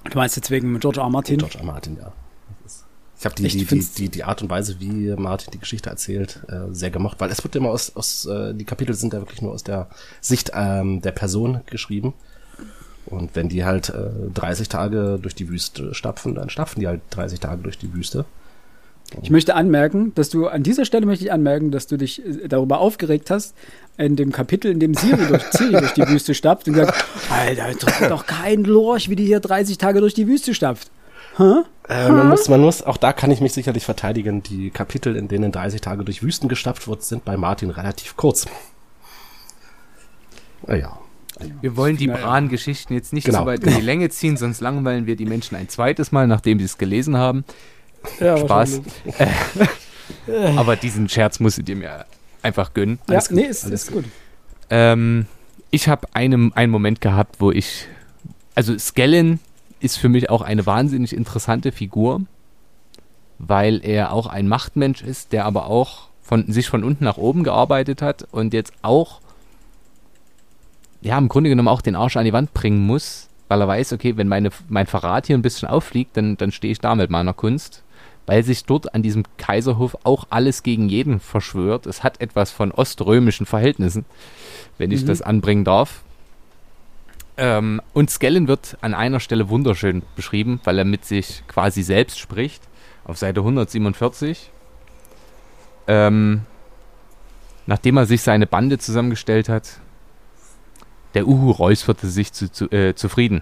Du meinst jetzt wegen George R. Martin? George R. Martin, ja. Ich habe die, die, die, die, Art und Weise, wie Martin die Geschichte erzählt, äh, sehr gemocht, weil es wird immer aus, aus äh, die Kapitel sind ja wirklich nur aus der Sicht ähm, der Person geschrieben. Und wenn die halt äh, 30 Tage durch die Wüste stapfen, dann stapfen die halt 30 Tage durch die Wüste. Ich möchte anmerken, dass du an dieser Stelle möchte ich anmerken, dass du dich äh, darüber aufgeregt hast, in dem Kapitel, in dem Siri durch, <laughs> Siri durch die Wüste stapft und gesagt, Alter, interessiert doch kein Lorch, wie die hier 30 Tage durch die Wüste stapft. Hä? Äh, man, muss, man muss, auch da kann ich mich sicherlich verteidigen, die Kapitel, in denen 30 Tage durch Wüsten gestapft wird, sind bei Martin relativ kurz. Naja. Wir wollen die Bran-Geschichten jetzt nicht genau. so weit in die Länge ziehen, sonst langweilen wir die Menschen ein zweites Mal, nachdem sie es gelesen haben. Ja, Spaß. <laughs> Aber diesen Scherz musstet ihr mir einfach gönnen. Ja, alles nee, ist, ist gut. Ähm, ich habe einen, einen Moment gehabt, wo ich, also Skellen ist für mich auch eine wahnsinnig interessante Figur, weil er auch ein Machtmensch ist, der aber auch von sich von unten nach oben gearbeitet hat und jetzt auch ja, im Grunde genommen auch den Arsch an die Wand bringen muss, weil er weiß, okay, wenn meine, mein Verrat hier ein bisschen auffliegt, dann, dann stehe ich da mit meiner Kunst. Weil sich dort an diesem Kaiserhof auch alles gegen jeden verschwört. Es hat etwas von oströmischen Verhältnissen, wenn ich mhm. das anbringen darf. Ähm, und Skellen wird an einer Stelle wunderschön beschrieben, weil er mit sich quasi selbst spricht. Auf Seite 147. Ähm, nachdem er sich seine Bande zusammengestellt hat, der Uhu räusperte sich zu, zu, äh, zufrieden.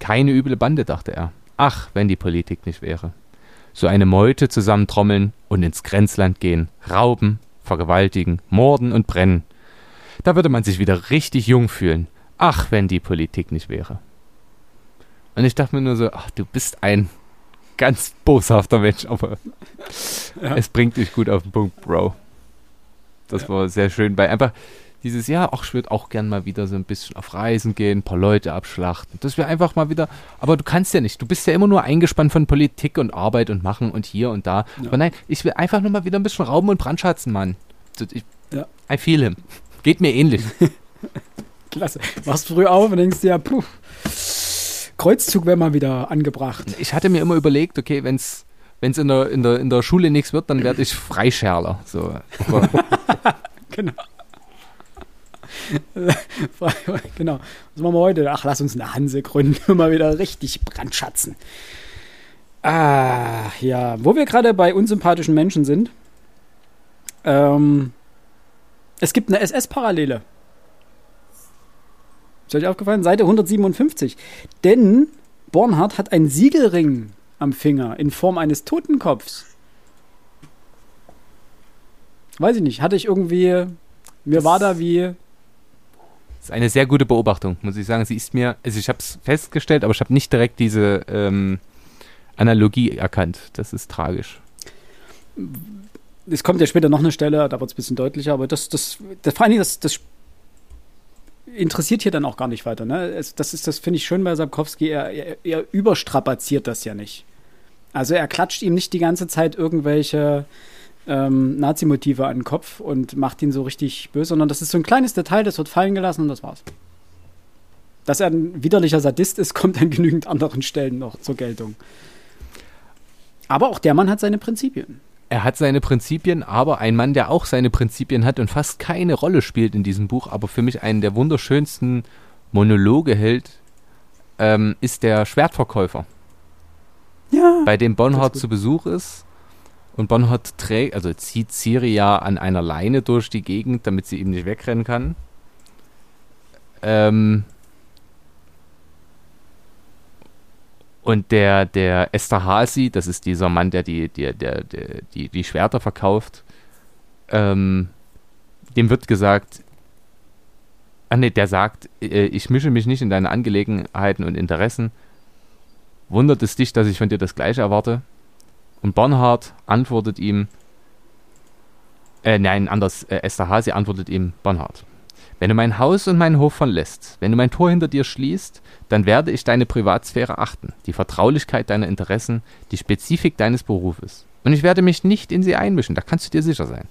Keine üble Bande, dachte er. Ach, wenn die Politik nicht wäre. So eine Meute zusammentrommeln und ins Grenzland gehen, rauben, vergewaltigen, morden und brennen. Da würde man sich wieder richtig jung fühlen. Ach, wenn die Politik nicht wäre. Und ich dachte mir nur so, ach, du bist ein ganz boshafter Mensch, aber ja. es bringt dich gut auf den Punkt, Bro. Das ja. war sehr schön, weil einfach dieses Jahr, ach, ich würde auch gern mal wieder so ein bisschen auf Reisen gehen, ein paar Leute abschlachten. Das wäre einfach mal wieder, aber du kannst ja nicht. Du bist ja immer nur eingespannt von Politik und Arbeit und Machen und hier und da. Ja. Aber nein, ich will einfach nur mal wieder ein bisschen rauben und brandschatzen, Mann. Ich, ja. I feel him. Geht mir ähnlich. <laughs> Klasse. Machst früh auf und denkst dir, puh, Kreuzzug wäre mal wieder angebracht. Ich hatte mir immer überlegt, okay, wenn es in der, in, der, in der Schule nichts wird, dann werde ich Freischärler. So. <laughs> genau. <laughs> genau. Was machen wir heute? Ach, lass uns eine Hanse gründen mal wieder richtig brandschatzen. Ah, ja. Wo wir gerade bei unsympathischen Menschen sind. Ähm, es gibt eine SS-Parallele. Ist euch aufgefallen? Seite 157. Denn Bornhardt hat einen Siegelring am Finger in Form eines Totenkopfs. Weiß ich nicht. Hatte ich irgendwie. Mir war da wie das ist eine sehr gute Beobachtung, muss ich sagen. Sie ist mir, also ich habe es festgestellt, aber ich habe nicht direkt diese ähm, Analogie erkannt. Das ist tragisch. Es kommt ja später noch eine Stelle, da wird es ein bisschen deutlicher, aber das, das, das vor allem das, das interessiert hier dann auch gar nicht weiter. Ne? Es, das ist, das finde ich schön bei Sapkowski, er, er, er überstrapaziert das ja nicht. Also er klatscht ihm nicht die ganze Zeit irgendwelche ähm, Nazi-Motive an den Kopf und macht ihn so richtig böse, sondern das ist so ein kleines Detail, das wird fallen gelassen und das war's. Dass er ein widerlicher Sadist ist, <laughs> kommt an genügend anderen Stellen noch zur Geltung. Aber auch der Mann hat seine Prinzipien. Er hat seine Prinzipien, aber ein Mann, der auch seine Prinzipien hat und fast keine Rolle spielt in diesem Buch, aber für mich einen der wunderschönsten Monologe hält, ähm, ist der Schwertverkäufer. Ja. Bei dem Bonhard zu Besuch ist und Bonhart trägt, also zieht Ciri ja an einer Leine durch die Gegend, damit sie ihm nicht wegrennen kann. Ähm und der, der Esterhazy, das ist dieser Mann, der die, der, der, der, die, die Schwerter verkauft, ähm, dem wird gesagt, ah ne, der sagt, äh, ich mische mich nicht in deine Angelegenheiten und Interessen. Wundert es dich, dass ich von dir das Gleiche erwarte? Und Bernhard antwortet ihm, äh, nein, anders, äh, Esterhazy antwortet ihm, Bernhard, wenn du mein Haus und meinen Hof verlässt, wenn du mein Tor hinter dir schließt, dann werde ich deine Privatsphäre achten, die Vertraulichkeit deiner Interessen, die Spezifik deines Berufes. Und ich werde mich nicht in sie einmischen, da kannst du dir sicher sein.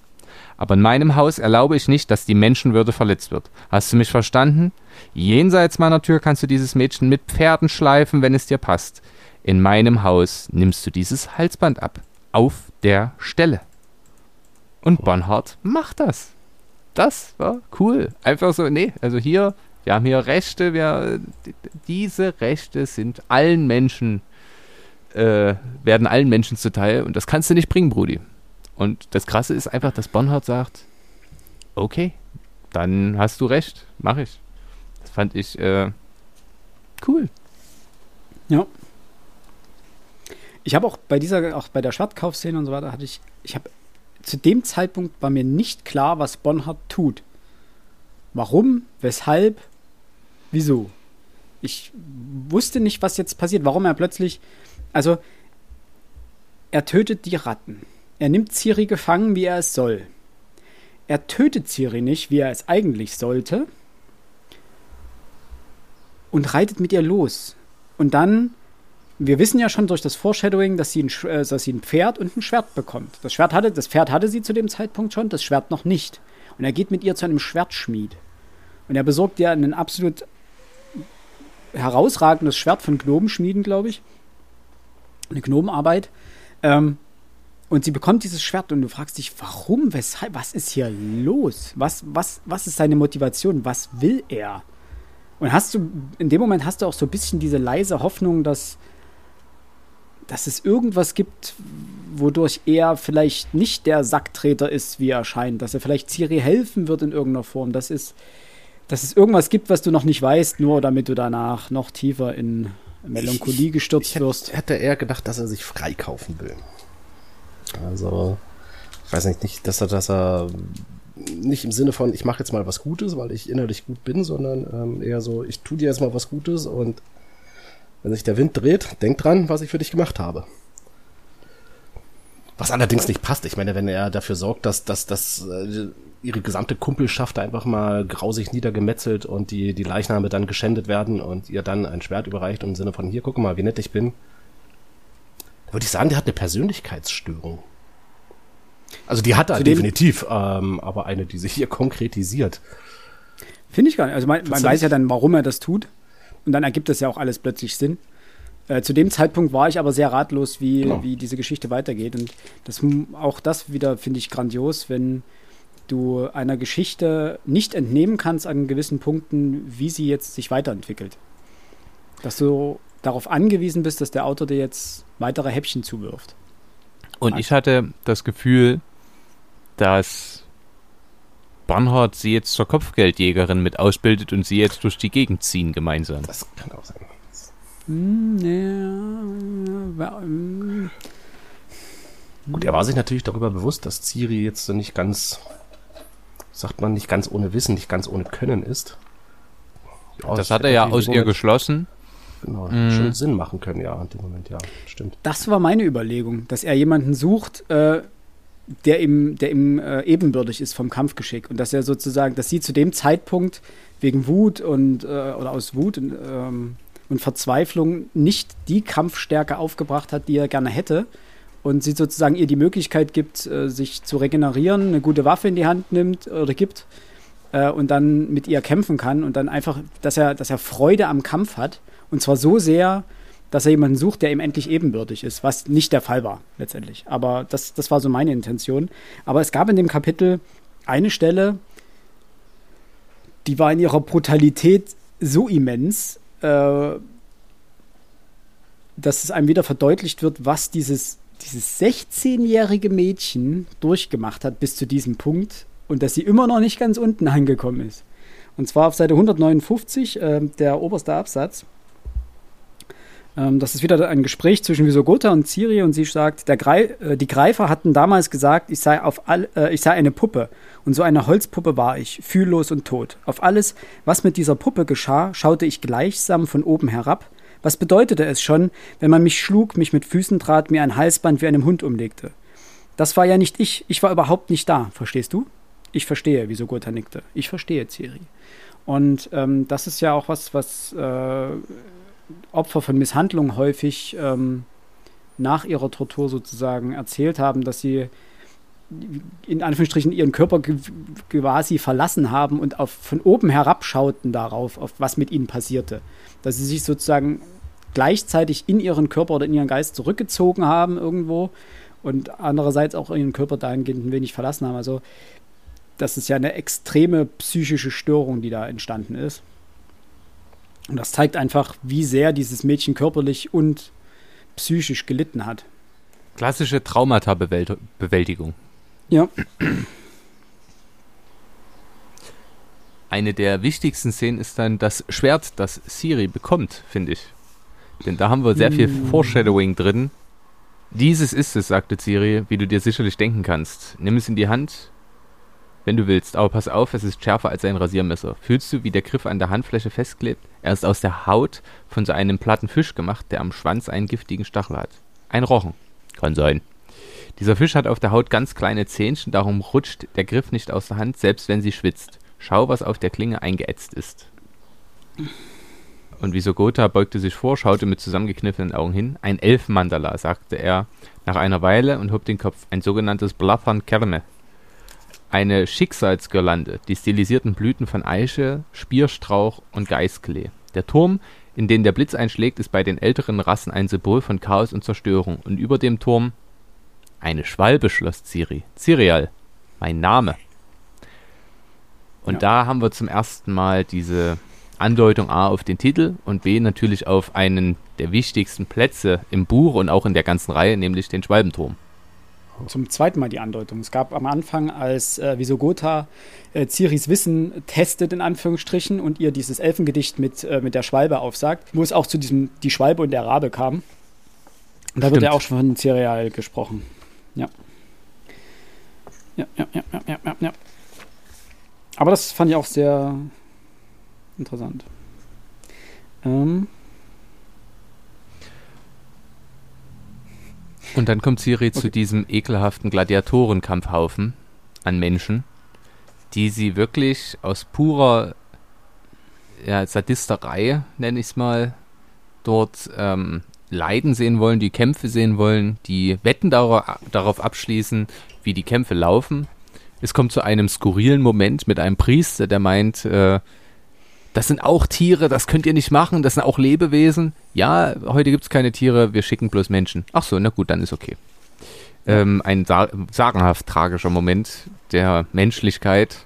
Aber in meinem Haus erlaube ich nicht, dass die Menschenwürde verletzt wird. Hast du mich verstanden? Jenseits meiner Tür kannst du dieses Mädchen mit Pferden schleifen, wenn es dir passt. In meinem Haus nimmst du dieses Halsband ab. Auf der Stelle. Und Bonhart macht das. Das war cool. Einfach so, nee, also hier Wir haben hier Rechte, wir, diese Rechte sind allen Menschen, äh, werden allen Menschen zuteil und das kannst du nicht bringen, Brudi. Und das Krasse ist einfach, dass Bonhard sagt, okay, dann hast du recht, mach ich. Das fand ich äh, cool. Ja. Ich habe auch bei dieser, auch bei der Schwertkaufszene und so weiter, hatte ich, ich habe zu dem Zeitpunkt war mir nicht klar, was Bonhard tut. Warum, weshalb, wieso. Ich wusste nicht, was jetzt passiert, warum er plötzlich, also er tötet die Ratten. Er nimmt Ciri gefangen, wie er es soll. Er tötet Ciri nicht, wie er es eigentlich sollte. Und reitet mit ihr los. Und dann, wir wissen ja schon durch das Foreshadowing, dass sie ein, äh, dass sie ein Pferd und ein Schwert bekommt. Das, Schwert hatte, das Pferd hatte sie zu dem Zeitpunkt schon, das Schwert noch nicht. Und er geht mit ihr zu einem Schwertschmied. Und er besorgt ihr ein absolut herausragendes Schwert von Gnomenschmieden, glaube ich. Eine Gnomenarbeit. Ähm, und sie bekommt dieses Schwert und du fragst dich, warum, weshalb, was ist hier los? Was, was, was ist seine Motivation? Was will er? Und hast du, in dem Moment hast du auch so ein bisschen diese leise Hoffnung, dass, dass es irgendwas gibt, wodurch er vielleicht nicht der Sacktreter ist, wie er scheint, dass er vielleicht Ciri helfen wird in irgendeiner Form. Das ist, dass es irgendwas gibt, was du noch nicht weißt, nur damit du danach noch tiefer in Melancholie gestürzt ich, ich wirst. Ich hätte eher gedacht, dass er sich freikaufen will. Also, ich weiß nicht, nicht, dass er, dass er nicht im Sinne von, ich mache jetzt mal was Gutes, weil ich innerlich gut bin, sondern ähm, eher so, ich tu dir jetzt mal was Gutes und wenn sich der Wind dreht, denk dran, was ich für dich gemacht habe. Was allerdings nicht passt. Ich meine, wenn er dafür sorgt, dass, dass, dass äh, ihre gesamte Kumpelschaft einfach mal grausig niedergemetzelt und die, die Leichname dann geschändet werden und ihr dann ein Schwert überreicht im Sinne von, hier, guck mal, wie nett ich bin, würde ich sagen, der hat eine Persönlichkeitsstörung. Also die hat er definitiv, ähm, aber eine, die sich hier konkretisiert. Finde ich gar nicht. Also man, man weiß ja dann, warum er das tut. Und dann ergibt das ja auch alles plötzlich Sinn. Äh, zu dem Zeitpunkt war ich aber sehr ratlos, wie, genau. wie diese Geschichte weitergeht. Und das, auch das wieder finde ich grandios, wenn du einer Geschichte nicht entnehmen kannst an gewissen Punkten, wie sie jetzt sich weiterentwickelt. Dass du darauf angewiesen bist, dass der Autor dir jetzt weitere Häppchen zuwirft. Und ich hatte das Gefühl, dass Bernhard sie jetzt zur Kopfgeldjägerin mit ausbildet und sie jetzt durch die Gegend ziehen gemeinsam. Das kann auch sein. Hm, ja, hm. Gut, er war sich natürlich darüber bewusst, dass Ciri jetzt nicht ganz, sagt man, nicht ganz ohne Wissen, nicht ganz ohne Können ist. Ja, das hat er ja aus ihr geschlossen genau. Mhm. Schon Sinn machen können, ja, in dem Moment, ja, stimmt. Das war meine Überlegung, dass er jemanden sucht, äh, der ihm, der ihm äh, ebenbürtig ist vom Kampfgeschick. Und dass er sozusagen, dass sie zu dem Zeitpunkt wegen Wut und äh, oder aus Wut und, ähm, und Verzweiflung nicht die Kampfstärke aufgebracht hat, die er gerne hätte. Und sie sozusagen ihr die Möglichkeit gibt, äh, sich zu regenerieren, eine gute Waffe in die Hand nimmt oder gibt äh, und dann mit ihr kämpfen kann und dann einfach, dass er, dass er Freude am Kampf hat. Und zwar so sehr, dass er jemanden sucht, der ihm endlich ebenbürtig ist, was nicht der Fall war letztendlich. Aber das, das war so meine Intention. Aber es gab in dem Kapitel eine Stelle, die war in ihrer Brutalität so immens, äh, dass es einem wieder verdeutlicht wird, was dieses, dieses 16-jährige Mädchen durchgemacht hat bis zu diesem Punkt und dass sie immer noch nicht ganz unten angekommen ist. Und zwar auf Seite 159, äh, der oberste Absatz. Ähm, das ist wieder ein Gespräch zwischen Visogota und Ciri und sie sagt, Greif, äh, die Greifer hatten damals gesagt, ich sei, auf all, äh, ich sei eine Puppe. Und so eine Holzpuppe war ich, fühllos und tot. Auf alles, was mit dieser Puppe geschah, schaute ich gleichsam von oben herab. Was bedeutete es schon, wenn man mich schlug, mich mit Füßen trat, mir ein Halsband wie einem Hund umlegte? Das war ja nicht ich, ich war überhaupt nicht da, verstehst du? Ich verstehe, wieso Gotha nickte. Ich verstehe, Ciri. Und ähm, das ist ja auch was, was äh, Opfer von Misshandlung häufig ähm, nach ihrer Tortur sozusagen erzählt haben, dass sie in Anführungsstrichen ihren Körper quasi verlassen haben und auf, von oben herabschauten darauf, auf was mit ihnen passierte. Dass sie sich sozusagen gleichzeitig in ihren Körper oder in ihren Geist zurückgezogen haben irgendwo und andererseits auch ihren Körper dahingehend ein wenig verlassen haben. Also das ist ja eine extreme psychische Störung, die da entstanden ist. Und das zeigt einfach, wie sehr dieses Mädchen körperlich und psychisch gelitten hat. Klassische Traumata-Bewältigung. Ja. Eine der wichtigsten Szenen ist dann das Schwert, das Siri bekommt, finde ich. Denn da haben wir sehr viel Foreshadowing drin. Dieses ist es, sagte Siri, wie du dir sicherlich denken kannst. Nimm es in die Hand, wenn du willst, aber pass auf, es ist schärfer als ein Rasiermesser. Fühlst du, wie der Griff an der Handfläche festklebt? Er ist aus der Haut von so einem platten Fisch gemacht, der am Schwanz einen giftigen Stachel hat. Ein Rochen. Kann sein. Dieser Fisch hat auf der Haut ganz kleine Zähnchen, darum rutscht der Griff nicht aus der Hand, selbst wenn sie schwitzt. Schau, was auf der Klinge eingeätzt ist. Und Visogota beugte sich vor, schaute mit zusammengekniffenen Augen hin. Ein Elfenmandala, sagte er nach einer Weile und hob den Kopf. Ein sogenanntes Blaffern Kerme. Eine Schicksalsgirlande, die stilisierten Blüten von Eiche, Spierstrauch und Geißklee. Der Turm, in den der Blitz einschlägt, ist bei den älteren Rassen ein Symbol von Chaos und Zerstörung. Und über dem Turm eine Schwalbe, schloss Ciri. Cirial, mein Name. Und Ja. da haben wir zum ersten Mal diese Andeutung A auf den Titel und B natürlich auf einen der wichtigsten Plätze im Buch und auch in der ganzen Reihe, nämlich den Schwalbenturm. Zum zweiten Mal die Andeutung. Es gab am Anfang, als äh, Visogota äh, Ciris Wissen testet, in Anführungsstrichen, und ihr dieses Elfengedicht mit, äh, mit der Schwalbe aufsagt, wo es auch zu diesem Die Schwalbe und der Rabe kam. Und da wird Stimmt. ja auch schon von Cereal gesprochen. Ja. Ja, ja, ja, ja, ja, ja, ja. Aber das fand ich auch sehr interessant. Ähm, Und dann kommt Ciri zu Okay. diesem ekelhaften Gladiatorenkampfhaufen an Menschen, die sie wirklich aus purer ja, Sadisterei, nenne ich es mal, dort ähm, leiden sehen wollen, die Kämpfe sehen wollen, die Wetten darauf, darauf abschließen, wie die Kämpfe laufen. Es kommt zu einem skurrilen Moment mit einem Priester, der meint, äh, das sind auch Tiere, das könnt ihr nicht machen, das sind auch Lebewesen. Ja, heute gibt es keine Tiere, wir schicken bloß Menschen. Ach so, na gut, dann ist okay. Ähm, ein sa sagenhaft tragischer Moment der Menschlichkeit.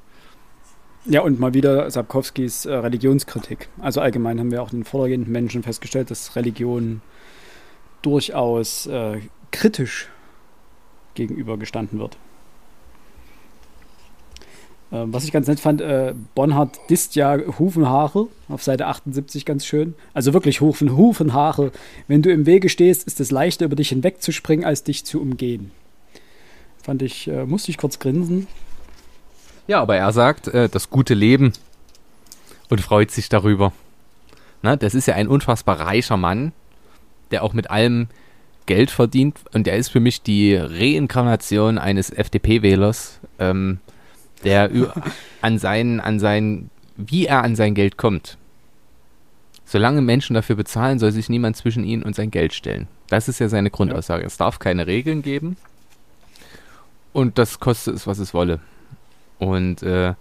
Ja, und mal wieder Sapkowskis äh, Religionskritik. Also allgemein haben wir auch in den vorhergehenden Menschen festgestellt, dass Religion durchaus äh, kritisch gegenübergestanden wird. Äh, was ich ganz nett fand, äh, Bonhard disst ja Hufenhaare auf Seite 78 ganz schön. Also wirklich Hufen, Hufenhaare. Wenn du im Wege stehst, ist es leichter, über dich hinwegzuspringen, als dich zu umgehen. Fand ich, äh, musste ich kurz grinsen. Ja, aber er sagt, äh, das gute Leben und freut sich darüber. Na, das ist ja ein unfassbar reicher Mann, der auch mit allem Geld verdient und der ist für mich die Reinkarnation eines FDP-Wählers, ähm, der an sein, an sein, wie er an sein Geld kommt. Solange Menschen dafür bezahlen, soll sich niemand zwischen ihn und sein Geld stellen. Das ist ja seine Grundaussage. Es darf keine Regeln geben und das koste es, was es wolle. Und äh,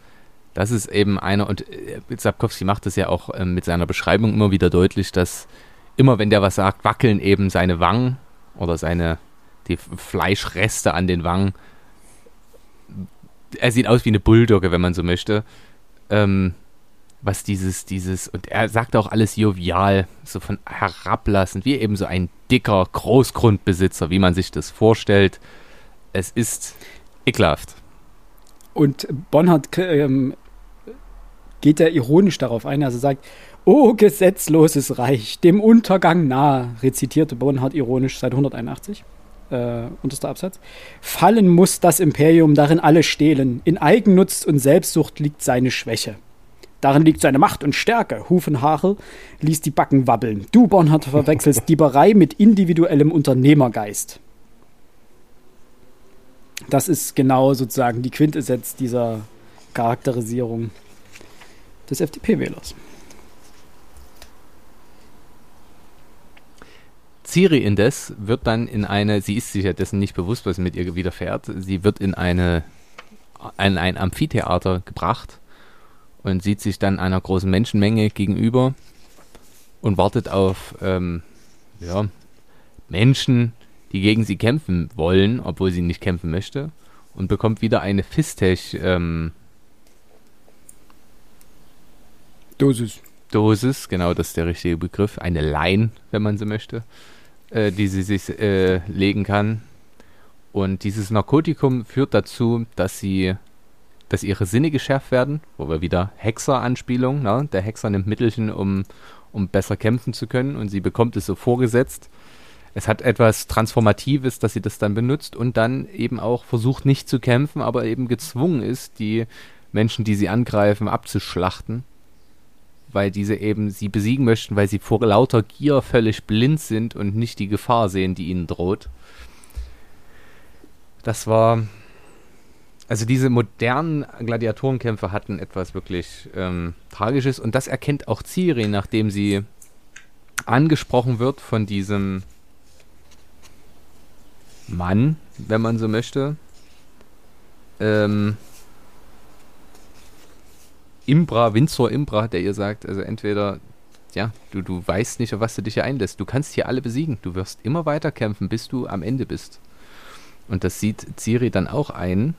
das ist eben einer, und äh, Sapkowski macht es ja auch ähm, mit seiner Beschreibung immer wieder deutlich, dass immer wenn der was sagt, wackeln eben seine Wangen oder seine die Fleischreste an den Wangen. Er sieht aus wie eine Bulldogge, wenn man so möchte. Ähm, was dieses, dieses, und er sagt auch alles jovial, so von herablassend, wie eben so ein dicker Großgrundbesitzer, wie man sich das vorstellt. Es ist ekelhaft. Und Bonhard ähm, geht er ironisch darauf ein, also sagt, O gesetzloses Reich, dem Untergang nahe, rezitierte Bonhard ironisch seit 181, äh, unterster Absatz. Fallen muss das Imperium, darin alle stehlen. In Eigennutz und Selbstsucht liegt seine Schwäche. Darin liegt seine Macht und Stärke. Hufenhaare ließ die Backen wabbeln. Du, Bonhard, verwechselst <laughs> Dieberei mit individuellem Unternehmergeist. Das ist genau sozusagen die Quintessenz dieser Charakterisierung des FDP-Wählers. Ciri indes wird dann in eine, sie ist sich ja dessen nicht bewusst, was mit ihr widerfährt, sie wird in eine, in ein Amphitheater gebracht und sieht sich dann einer großen Menschenmenge gegenüber und wartet auf ähm, ja, Menschen, die gegen sie kämpfen wollen, obwohl sie nicht kämpfen möchte und bekommt wieder eine Fistech ähm, Dosis. Dosis, genau das ist der richtige Begriff, eine Line, wenn man so möchte, äh, die sie sich äh, legen kann. Und dieses Narkotikum führt dazu, dass sie, dass ihre Sinne geschärft werden, wo wir wieder Hexer-Anspielung, ne? der Hexer nimmt Mittelchen, um, um besser kämpfen zu können und sie bekommt es so vorgesetzt. Es hat etwas Transformatives, dass sie das dann benutzt und dann eben auch versucht nicht zu kämpfen, aber eben gezwungen ist, die Menschen, die sie angreifen, abzuschlachten weil diese eben sie besiegen möchten, weil sie vor lauter Gier völlig blind sind und nicht die Gefahr sehen, die ihnen droht. Das war. Also diese modernen Gladiatorenkämpfe hatten etwas wirklich ähm, Tragisches und das erkennt auch Ciri, nachdem sie angesprochen wird von diesem Mann, wenn man so möchte. Ähm, Imbra, Windsor Imbra, der ihr sagt, also entweder, ja, du, du weißt nicht, auf was du dich hier einlässt. Du kannst hier alle besiegen. Du wirst immer weiter kämpfen, bis du am Ende bist. Und das sieht Ciri dann auch ein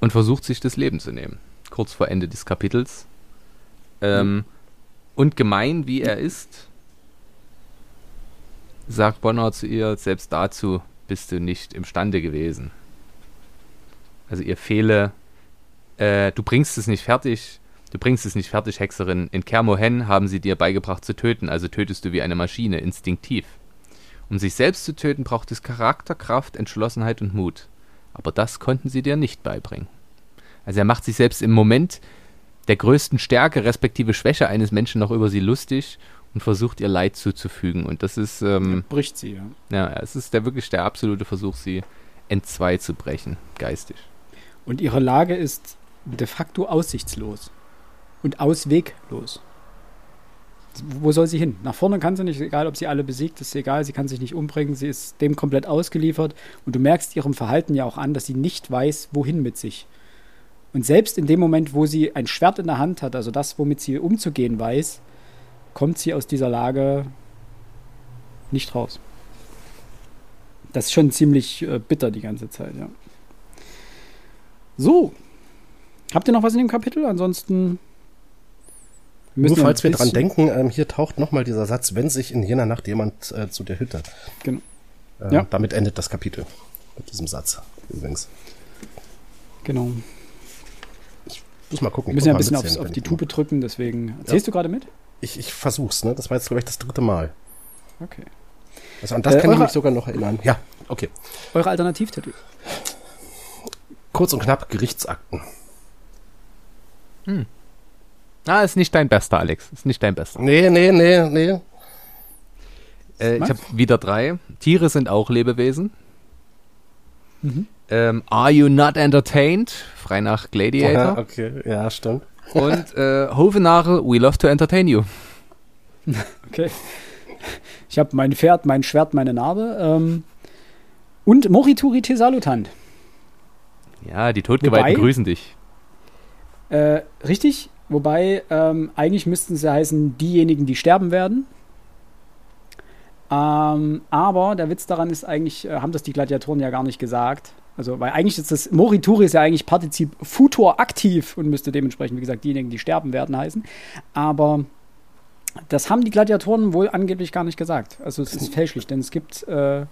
und versucht sich das Leben zu nehmen. Kurz vor Ende des Kapitels. Ähm, mhm. Und gemein wie er ist, sagt Bonner zu ihr, selbst dazu bist du nicht imstande gewesen. Also ihr fehle äh, du bringst es nicht fertig, du bringst es nicht fertig, Hexerin. In Kermohen haben sie dir beigebracht zu töten, also tötest du wie eine Maschine, instinktiv. Um sich selbst zu töten, braucht es Charakter, Kraft, Entschlossenheit und Mut. Aber das konnten sie dir nicht beibringen. Also er macht sich selbst im Moment der größten Stärke respektive Schwäche eines Menschen noch über sie lustig und versucht ihr Leid zuzufügen. Und das ist. Ähm, bricht sie, ja. Ja, es ist der wirklich der absolute Versuch, sie entzwei zu brechen, geistig. Und ihre Lage ist de facto aussichtslos und ausweglos. Wo soll sie hin? Nach vorne kann sie nicht, egal ob sie alle besiegt, ist egal, sie kann sich nicht umbringen, sie ist dem komplett ausgeliefert und du merkst ihrem Verhalten ja auch an, dass sie nicht weiß, wohin mit sich. Und selbst in dem Moment, wo sie ein Schwert in der Hand hat, also das, womit sie umzugehen weiß, kommt sie aus dieser Lage nicht raus. Das ist schon ziemlich äh, bitter die ganze Zeit, ja. So, Habt ihr noch was in dem Kapitel? Ansonsten. Nur falls wir dran denken, ähm, hier taucht nochmal dieser Satz, wenn sich in jener Nacht jemand äh, zu der Hütte. Genau. Äh, ja. Damit endet das Kapitel. Mit diesem Satz übrigens. Genau. Ich muss mal gucken. Wir müssen ja ein bisschen aufs, auf die Tube drücken, deswegen. Erzählst ja. du gerade mit? Ich, ich versuch's, ne? Das war jetzt, glaube ich, das dritte Mal. Okay. Also an das äh, kann ich mich sogar noch erinnern. Ja, okay. Eure Alternativtitel? Kurz und knapp Gerichtsakten. Hm. Ah, ist nicht dein bester, Alex. Ist nicht dein bester. Nee, nee, nee, nee. Äh, ich habe wieder drei. Tiere sind auch Lebewesen. Mhm. Ähm, Are You Not Entertained? Frei nach Gladiator. Aha, okay, ja, stimmt. Und äh, Hovenare, We Love to Entertain You. <laughs> Okay. Ich habe mein Pferd, mein Schwert, meine Narbe. Ähm, und Morituri Tesalutant. Ja, die Todgeweihten grüßen dich. Äh, richtig, wobei ähm, eigentlich müssten sie heißen, diejenigen, die sterben werden. Ähm, aber der Witz daran ist eigentlich, äh, haben das die Gladiatoren ja gar nicht gesagt. Also, weil eigentlich ist das Morituri ist ja eigentlich Partizip Futur aktiv und müsste dementsprechend, wie gesagt, diejenigen, die sterben werden, heißen. Aber das haben die Gladiatoren wohl angeblich gar nicht gesagt. Also es ist fälschlich, denn es gibt äh,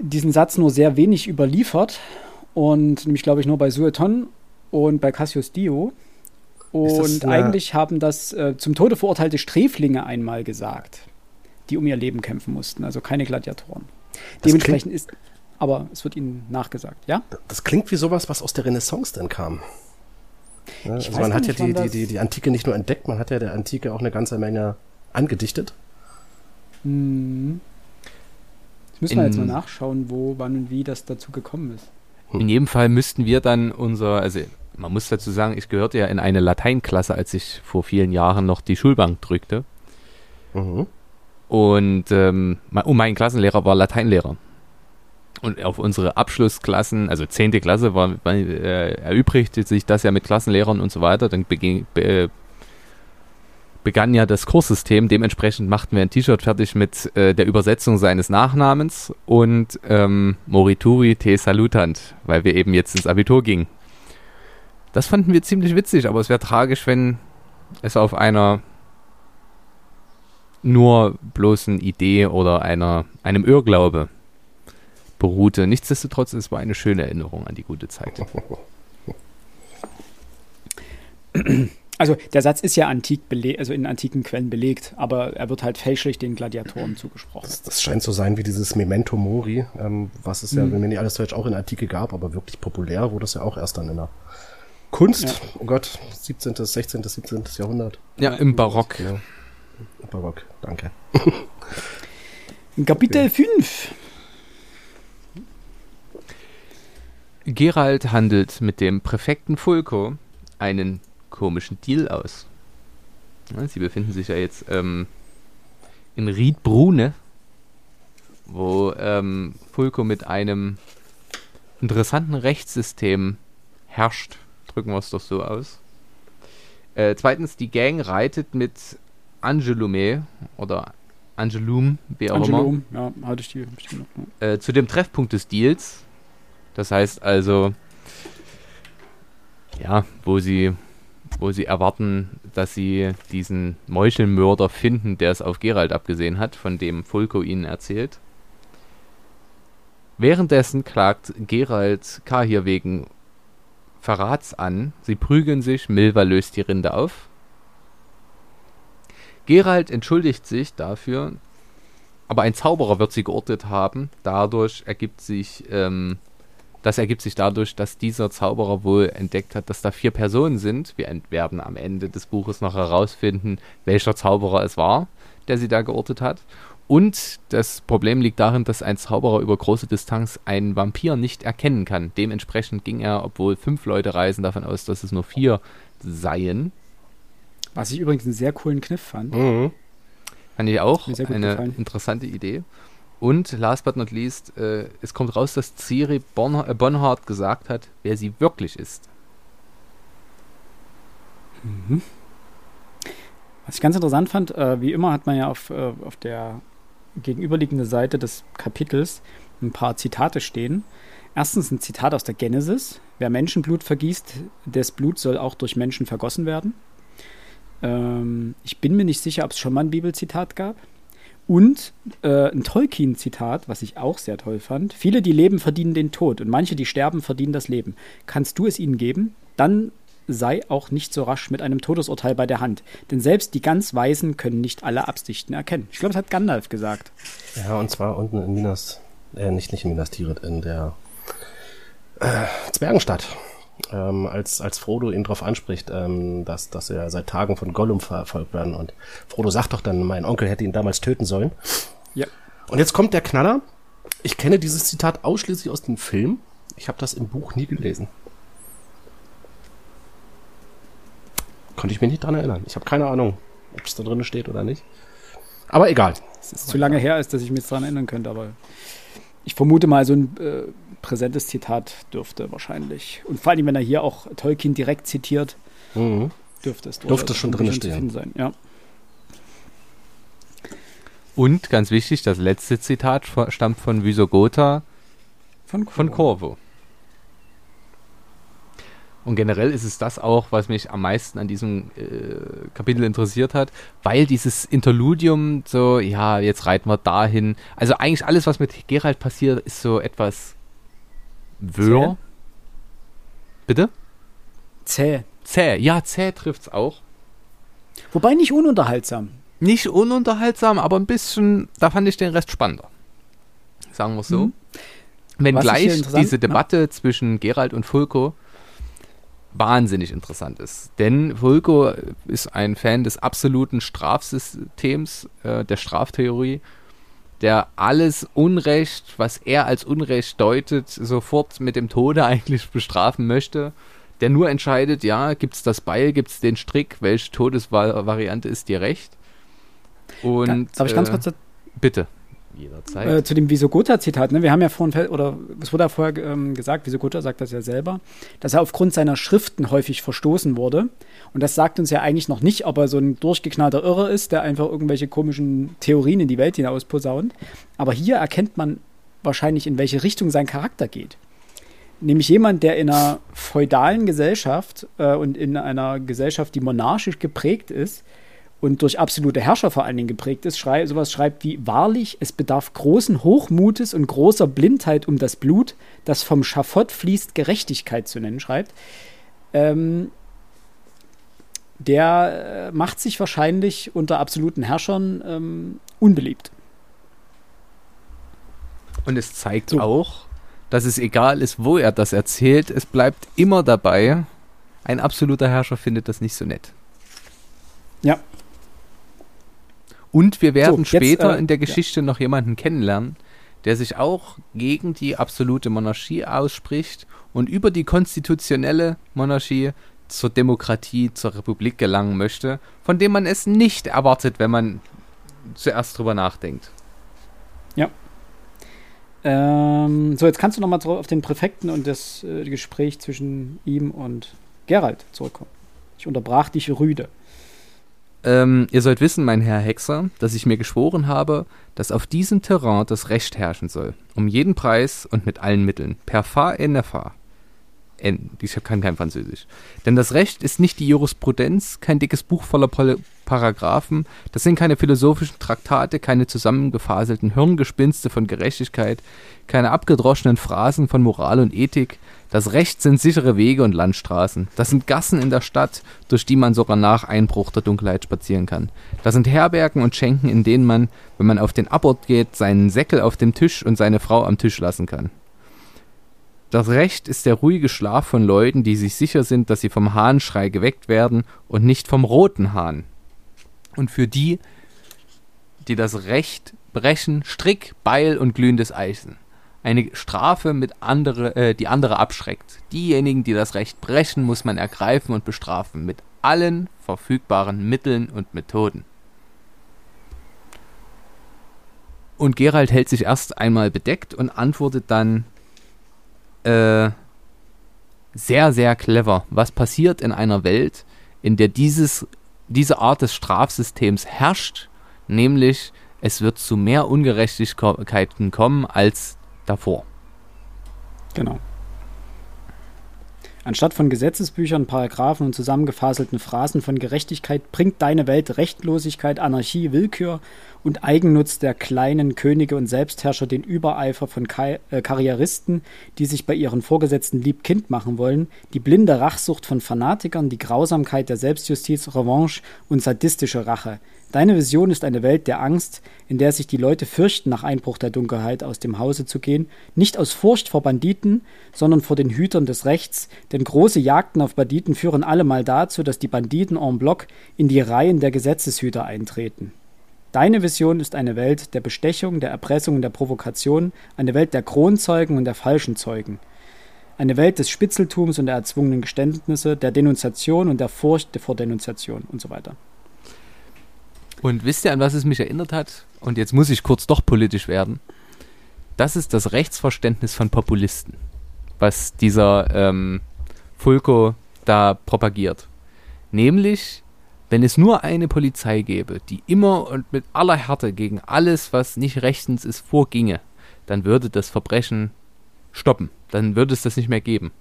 diesen Satz nur sehr wenig überliefert und nämlich glaube ich nur bei Sueton und bei Cassius Dio. Und eigentlich haben das äh, zum Tode verurteilte Sträflinge einmal gesagt, die um ihr Leben kämpfen mussten, also keine Gladiatoren. Das Dementsprechend ist, aber es wird ihnen nachgesagt, ja? Das klingt wie sowas, was aus der Renaissance denn kam. Ja, also man hat ja die, die, die, die Antike nicht nur entdeckt, man hat ja der Antike auch eine ganze Menge angedichtet. Hm. Das müssen wir jetzt mal nachschauen, wo, wann und wie das dazu gekommen ist. In jedem Fall müssten wir dann unser, also man muss dazu sagen, ich gehörte ja in eine Lateinklasse, als ich vor vielen Jahren noch die Schulbank drückte. Mhm. Und, ähm, und mein Klassenlehrer war Lateinlehrer. Und auf unsere Abschlussklassen, also 10. Klasse, war, äh, erübrigte sich das ja mit Klassenlehrern und so weiter. Dann beging, be, begann ja das Kurssystem. Dementsprechend machten wir ein T-Shirt fertig mit äh, der Übersetzung seines Nachnamens und ähm, Morituri te salutant, weil wir eben jetzt ins Abitur gingen. Das fanden wir ziemlich witzig, aber es wäre tragisch, wenn es auf einer nur bloßen Idee oder einer, einem Irrglaube beruhte. Nichtsdestotrotz, es war eine schöne Erinnerung an die gute Zeit. Also der Satz ist ja antik also in antiken Quellen belegt, aber er wird halt fälschlich den Gladiatoren zugesprochen. Das, das scheint so sein wie dieses Memento Mori, ähm, was es ja, mhm. wenn mir nicht alles falsch, auch in der Antike gab, aber wirklich populär wurde es ja auch erst dann in der Kunst, ja. oh Gott, 17., 16., 17. Jahrhundert. Ja, im Barock. Ja, Im Barock, danke. <laughs> Kapitel okay. 5. Gerald handelt mit dem Präfekten Fulko einen komischen Deal aus. Sie befinden sich ja jetzt ähm, in Riedbrune, wo ähm, Fulco mit einem interessanten Rechtssystem herrscht. Drücken wir es doch so aus. Äh, zweitens, die Gang reitet mit Angelume oder Angelum, wie auch Angelum, immer. ja, hatte ich die. Äh, zu dem Treffpunkt des Deals. Das heißt also, ja, wo sie wo sie erwarten, dass sie diesen Meuchelmörder finden, der es auf Gerald abgesehen hat, von dem Fulko ihnen erzählt. Währenddessen klagt Gerald Kahir wegen Verrats an. Sie prügeln sich, Milva löst die Rinde auf. Gerald entschuldigt sich dafür, aber ein Zauberer wird sie geortet haben. Dadurch ergibt sich ähm, das ergibt sich dadurch, dass dieser Zauberer wohl entdeckt hat, dass da vier Personen sind. Wir werden am Ende des Buches noch herausfinden, welcher Zauberer es war, der sie da geortet hat. Und das Problem liegt darin, dass ein Zauberer über große Distanz einen Vampir nicht erkennen kann. Dementsprechend ging er, obwohl fünf Leute reisen, davon aus, dass es nur vier seien. Was ich übrigens einen sehr coolen Kniff fand. Mhm. Fand ich auch eine gefallen. interessante Idee. Und last but not least, äh, es kommt raus, dass Ciri bon äh, Bonhart gesagt hat, wer sie wirklich ist. Mhm. Was ich ganz interessant fand, äh, wie immer hat man ja auf, äh, auf der gegenüberliegenden Seite des Kapitels ein paar Zitate stehen. Erstens ein Zitat aus der Genesis. Wer Menschenblut vergießt, des Blut soll auch durch Menschen vergossen werden. Ähm, ich bin mir nicht sicher, ob es schon mal ein Bibelzitat gab. Und äh, ein Tolkien-Zitat, was ich auch sehr toll fand. Viele, die leben, verdienen den Tod und manche, die sterben, verdienen das Leben. Kannst du es ihnen geben? Dann sei auch nicht so rasch mit einem Todesurteil bei der Hand. Denn selbst die ganz Weisen können nicht alle Absichten erkennen. Ich glaube, das hat Gandalf gesagt. Ja, und zwar unten in Minas, äh, nicht, nicht in Minas Tirith, in der äh, Zwergenstadt ähm, als, als Frodo ihn darauf anspricht, ähm, dass, dass er seit Tagen von Gollum verfolgt werden. Und Frodo sagt doch dann, mein Onkel hätte ihn damals töten sollen. Ja. Und jetzt kommt der Knaller. Ich kenne dieses Zitat ausschließlich aus dem Film. Ich habe das im Buch nie gelesen. Konnte ich mich nicht dran erinnern. Ich habe keine Ahnung, ob es da drin steht oder nicht. Aber egal. Es ist zu lange her, ist, dass ich mich dran erinnern könnte, aber ich vermute mal, so ein äh, präsentes Zitat dürfte wahrscheinlich. Und vor allem, wenn er hier auch Tolkien direkt zitiert, mhm. dürfte es dürfte schon drin stehen. Sein. Ja. Und ganz wichtig, das letzte Zitat stammt von Visogota von Corvo. Von Corvo. Und generell ist es das auch, was mich am meisten an diesem äh, Kapitel interessiert hat, weil dieses Interludium so, ja, jetzt reiten wir dahin. Also eigentlich alles, was mit Gerald passiert, ist so etwas wirr. Bitte? Zäh. Zäh, ja, zäh trifft's auch. Wobei nicht ununterhaltsam. Nicht ununterhaltsam, aber ein bisschen, da fand ich den Rest spannender. Sagen wir es so. Mhm. Wenn gleich diese Debatte ja. zwischen Gerald und Fulko wahnsinnig interessant ist. Denn Fulko ist ein Fan des absoluten Strafsystems, äh, der Straftheorie, der alles Unrecht, was er als Unrecht deutet, sofort mit dem Tode <laughs> eigentlich bestrafen möchte. Der nur entscheidet, ja, gibt es das Beil, gibt es den Strick, welche Todesvariante ist dir recht? Und, Darf ich ganz äh, kurz bitte. Jederzeit. Äh, zu dem Visogota-Zitat, ne? wir haben ja vorhin, oder es wurde ja vorher ähm, gesagt, Visogota sagt das ja selber, dass er aufgrund seiner Schriften häufig verstoßen wurde. Und das sagt uns ja eigentlich noch nicht, ob er so ein durchgeknallter Irre ist, der einfach irgendwelche komischen Theorien in die Welt hinaus posaunt. Aber hier erkennt man wahrscheinlich, in welche Richtung sein Charakter geht. nämlich jemand, der in einer feudalen Gesellschaft äh, und in einer Gesellschaft, die monarchisch geprägt ist und durch absolute Herrscher vor allen Dingen geprägt ist, schrei sowas schreibt wie wahrlich, es bedarf großen Hochmutes und großer Blindheit um das Blut, das vom Schafott fließt, Gerechtigkeit zu nennen, schreibt. Ähm, der äh, macht sich wahrscheinlich unter absoluten Herrschern ähm, unbeliebt. Und es zeigt so. auch, dass es egal ist, wo er das erzählt, es bleibt immer dabei. Ein absoluter Herrscher findet das nicht so nett. Ja. Und wir werden so, später jetzt, äh, in der Geschichte ja. noch jemanden kennenlernen, der sich auch gegen die absolute Monarchie ausspricht und über die konstitutionelle Monarchie zur Demokratie, zur Republik gelangen möchte, von dem man es nicht erwartet, wenn man zuerst drüber nachdenkt. Ja. Ähm, so, jetzt kannst du nochmal auf den Präfekten und das äh, Gespräch zwischen ihm und Gerald zurückkommen. Ich unterbrach dich rüde. Ähm, ihr sollt wissen, mein Herr Hexer, dass ich mir geschworen habe, dass auf diesem Terrain das Recht herrschen soll. Um jeden Preis und mit allen Mitteln. Per fa et nefa. N. Ich kann kein Französisch. Denn das Recht ist nicht die Jurisprudenz, kein dickes Buch voller Pol Paragraphen. Das sind keine philosophischen Traktate, keine zusammengefaselten Hirngespinste von Gerechtigkeit, keine abgedroschenen Phrasen von Moral und Ethik. Das Recht sind sichere Wege und Landstraßen. Das sind Gassen in der Stadt, durch die man sogar nach Einbruch der Dunkelheit spazieren kann. Das sind Herbergen und Schenken, in denen man, wenn man auf den Abort geht, seinen Säckel auf dem Tisch und seine Frau am Tisch lassen kann. Das Recht ist der ruhige Schlaf von Leuten, die sich sicher sind, dass sie vom Hahnschrei geweckt werden und nicht vom roten Hahn. Und für die, die das Recht brechen, Strick, Beil und glühendes Eisen. Eine Strafe, mit andere, äh, die andere abschreckt. Diejenigen, die das Recht brechen, muss man ergreifen und bestrafen mit allen verfügbaren Mitteln und Methoden. Und Gerald hält sich erst einmal bedeckt und antwortet dann äh, sehr, sehr clever. Was passiert in einer Welt, in der dieses, diese Art des Strafsystems herrscht, nämlich es wird zu mehr Ungerechtigkeiten kommen als davor. Genau. Anstatt von Gesetzesbüchern, Paragraphen und zusammengefaselten Phrasen von Gerechtigkeit bringt deine Welt Rechtlosigkeit, Anarchie, Willkür und Eigennutz der kleinen Könige und Selbstherrscher den Übereifer von Ka äh, Karrieristen, die sich bei ihren Vorgesetzten lieb Kind machen wollen, die blinde Rachsucht von Fanatikern, die Grausamkeit der Selbstjustiz, Revanche und sadistische Rache. Deine Vision ist eine Welt der Angst, in der sich die Leute fürchten, nach Einbruch der Dunkelheit aus dem Hause zu gehen, nicht aus Furcht vor Banditen, sondern vor den Hütern des Rechts, denn große Jagden auf Banditen führen allemal dazu, dass die Banditen en bloc in die Reihen der Gesetzeshüter eintreten. Deine Vision ist eine Welt der Bestechung, der Erpressung und der Provokation, eine Welt der Kronzeugen und der falschen Zeugen. Eine Welt des Spitzeltums und der erzwungenen Geständnisse, der Denunziation und der Furcht vor Denunziation und so weiter. Und wisst ihr, an was es mich erinnert hat? Und jetzt muss ich kurz doch politisch werden. Das ist das Rechtsverständnis von Populisten, was dieser ähm, Fulco da propagiert. Nämlich, wenn es nur eine Polizei gäbe, die immer und mit aller Härte gegen alles, was nicht rechtens ist, vorginge, dann würde das Verbrechen stoppen. Dann würde es das nicht mehr geben.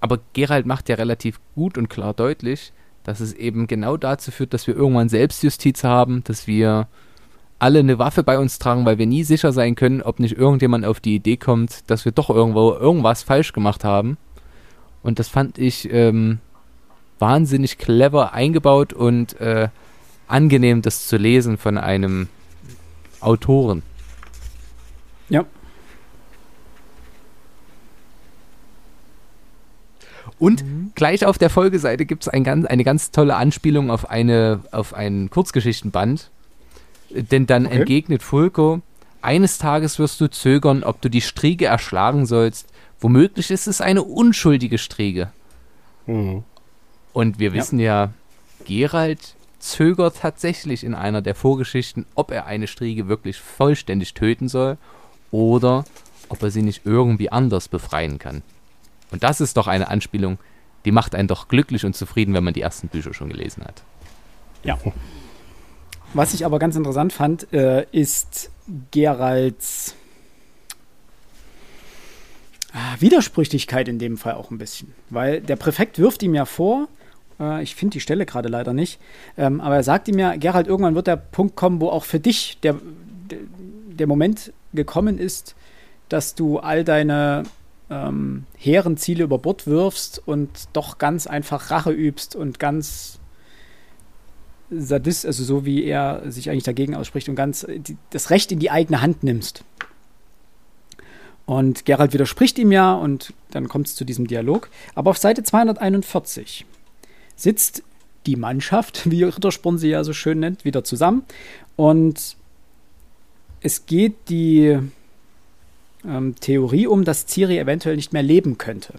Aber Gerald macht ja relativ gut und klar deutlich, dass es eben genau dazu führt, dass wir irgendwann Selbstjustiz haben, dass wir alle eine Waffe bei uns tragen, weil wir nie sicher sein können, ob nicht irgendjemand auf die Idee kommt, dass wir doch irgendwo irgendwas falsch gemacht haben. Und das fand ich ähm, wahnsinnig clever eingebaut und äh, angenehm, das zu lesen von einem Autoren. Ja, Und mhm. gleich auf der Folgeseite gibt es ein ganz, eine ganz tolle Anspielung auf, eine, auf einen Kurzgeschichtenband. Denn dann okay. entgegnet Fulko, eines Tages wirst du zögern, ob du die Striege erschlagen sollst. Womöglich ist es eine unschuldige Striege. Mhm. Und wir wissen ja, ja Gerald zögert tatsächlich in einer der Vorgeschichten, ob er eine Striege wirklich vollständig töten soll oder ob er sie nicht irgendwie anders befreien kann. Und das ist doch eine Anspielung, die macht einen doch glücklich und zufrieden, wenn man die ersten Bücher schon gelesen hat. Ja. Was ich aber ganz interessant fand, äh, ist Geralds Widersprüchlichkeit in dem Fall auch ein bisschen. Weil der Präfekt wirft ihm ja vor, äh, ich finde die Stelle gerade leider nicht, ähm, aber er sagt ihm ja, Gerald, irgendwann wird der Punkt kommen, wo auch für dich der, der, der Moment gekommen ist, dass du all deine ähm, hehren Ziele über Bord wirfst und doch ganz einfach Rache übst und ganz Sadist, also so wie er sich eigentlich dagegen ausspricht und ganz die, das Recht in die eigene Hand nimmst. Und Gerald widerspricht ihm ja und dann kommt es zu diesem Dialog. Aber auf Seite 241 sitzt die Mannschaft, <laughs> wie Rittersporn sie ja so schön nennt, wieder zusammen. Und es geht die ähm, Theorie um, dass Ciri eventuell nicht mehr leben könnte.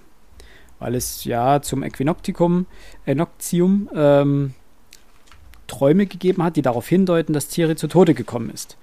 Weil es ja zum Äquinoktikum, Enoktium, ähm, Träume gegeben hat, die darauf hindeuten, dass Ciri zu Tode gekommen ist.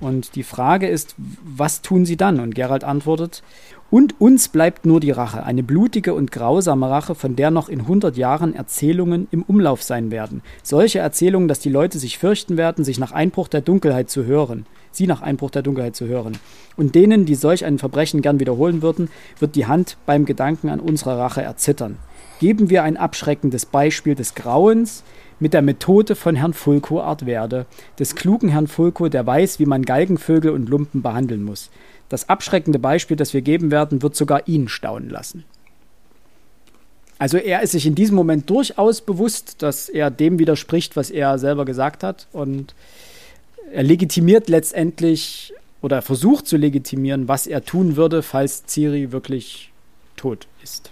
Und die Frage ist, was tun sie dann? Und Gerald antwortet, und uns bleibt nur die Rache, eine blutige und grausame Rache, von der noch in 100 Jahren Erzählungen im Umlauf sein werden. Solche Erzählungen, dass die Leute sich fürchten werden, sich nach Einbruch der Dunkelheit zu hören, sie nach Einbruch der Dunkelheit zu hören. Und denen, die solch ein Verbrechen gern wiederholen würden, wird die Hand beim Gedanken an unsere Rache erzittern. Geben wir ein abschreckendes Beispiel des Grauens, mit der Methode von Herrn Fulko Art werde, des klugen Herrn Fulko, der weiß, wie man Galgenvögel und Lumpen behandeln muss. Das abschreckende Beispiel, das wir geben werden, wird sogar ihn staunen lassen. Also er ist sich in diesem Moment durchaus bewusst, dass er dem widerspricht, was er selber gesagt hat. Und er legitimiert letztendlich oder versucht zu legitimieren, was er tun würde, falls Ciri wirklich tot ist.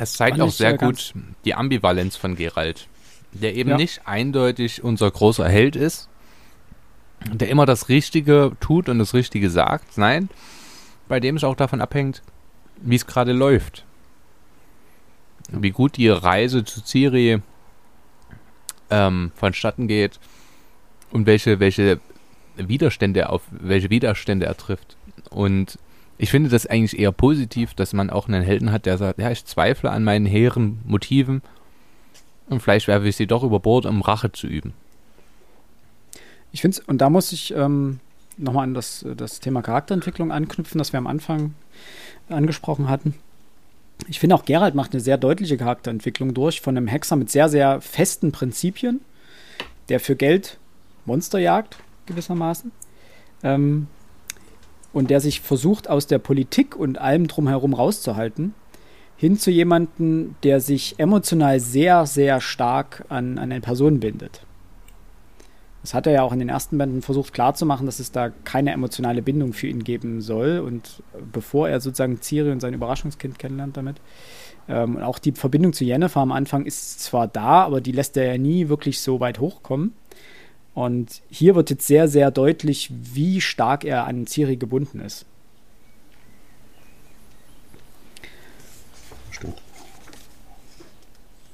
Es zeigt auch sehr gut die Ambivalenz von Geralt, der eben ja. nicht eindeutig unser großer Held ist, der immer das Richtige tut und das Richtige sagt. Nein, bei dem es auch davon abhängt, wie es gerade läuft. Wie gut die Reise zu Ciri ähm, vonstatten geht und welche, welche Widerstände auf welche Widerstände er trifft. Und ich finde das eigentlich eher positiv, dass man auch einen Helden hat, der sagt, ja, ich zweifle an meinen hehren Motiven und vielleicht werfe ich sie doch über Bord, um Rache zu üben. Ich finde es, und da muss ich ähm, nochmal an das, das Thema Charakterentwicklung anknüpfen, das wir am Anfang angesprochen hatten. Ich finde auch Gerald macht eine sehr deutliche Charakterentwicklung durch von einem Hexer mit sehr, sehr festen Prinzipien, der für Geld Monster jagt, gewissermaßen. Ähm, und der sich versucht, aus der Politik und allem drumherum rauszuhalten, hin zu jemandem, der sich emotional sehr, sehr stark an, an eine Person bindet. Das hat er ja auch in den ersten Bänden versucht klarzumachen, dass es da keine emotionale Bindung für ihn geben soll. Und bevor er sozusagen Ciri und sein Überraschungskind kennenlernt damit. Ähm, auch die Verbindung zu Jennifer am Anfang ist zwar da, aber die lässt er ja nie wirklich so weit hochkommen. Und hier wird jetzt sehr, sehr deutlich, wie stark er an Ciri gebunden ist. Stimmt.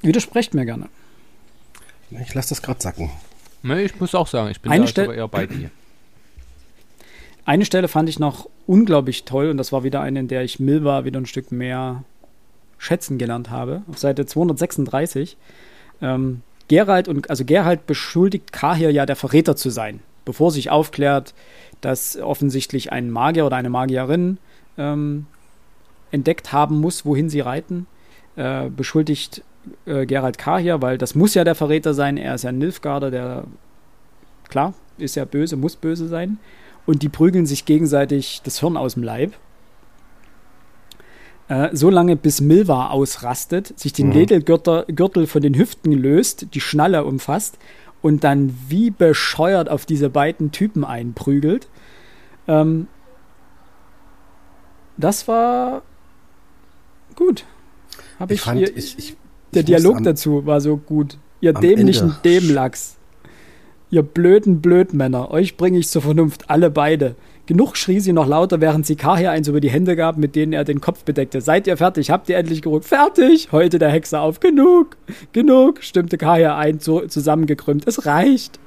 Widersprecht mir gerne. Ich lasse das gerade sacken. Nee, ich muss auch sagen, ich bin Eine da Stelle, eher bei dir. <clears throat> Eine Stelle fand ich noch unglaublich toll und das war wieder eine, in der ich Milva wieder ein Stück mehr schätzen gelernt habe. Auf Seite 236. Ähm, Gerald und also Gerald beschuldigt Kahir ja der Verräter zu sein, bevor sich aufklärt, dass offensichtlich ein Magier oder eine Magierin ähm, entdeckt haben muss, wohin sie reiten. Äh, beschuldigt äh, Gerald Kahir, weil das muss ja der Verräter sein. Er ist ja ein Nilfgaarder, der klar ist ja böse, muss böse sein. Und die prügeln sich gegenseitig das Hirn aus dem Leib. Äh, so lange bis Milva ausrastet, sich den mhm. Ledergürtel von den Hüften löst, die Schnalle umfasst und dann wie bescheuert auf diese beiden Typen einprügelt. Ähm, das war gut. Hab ich, ich, fand, ihr, ich, ich, der Dialog am, dazu war so gut. Ihr dämlichen Dämlachs. Ihr blöden Blödmänner. Euch bringe ich zur Vernunft, alle beide. Genug schrie sie noch lauter, während sie Kahir eins über die Hände gab, mit denen er den Kopf bedeckte. Seid ihr fertig? Habt ihr endlich geruht? Fertig! heulte der Hexer auf. Genug! Genug! stimmte Kahir ein, so zusammengekrümmt. Es reicht!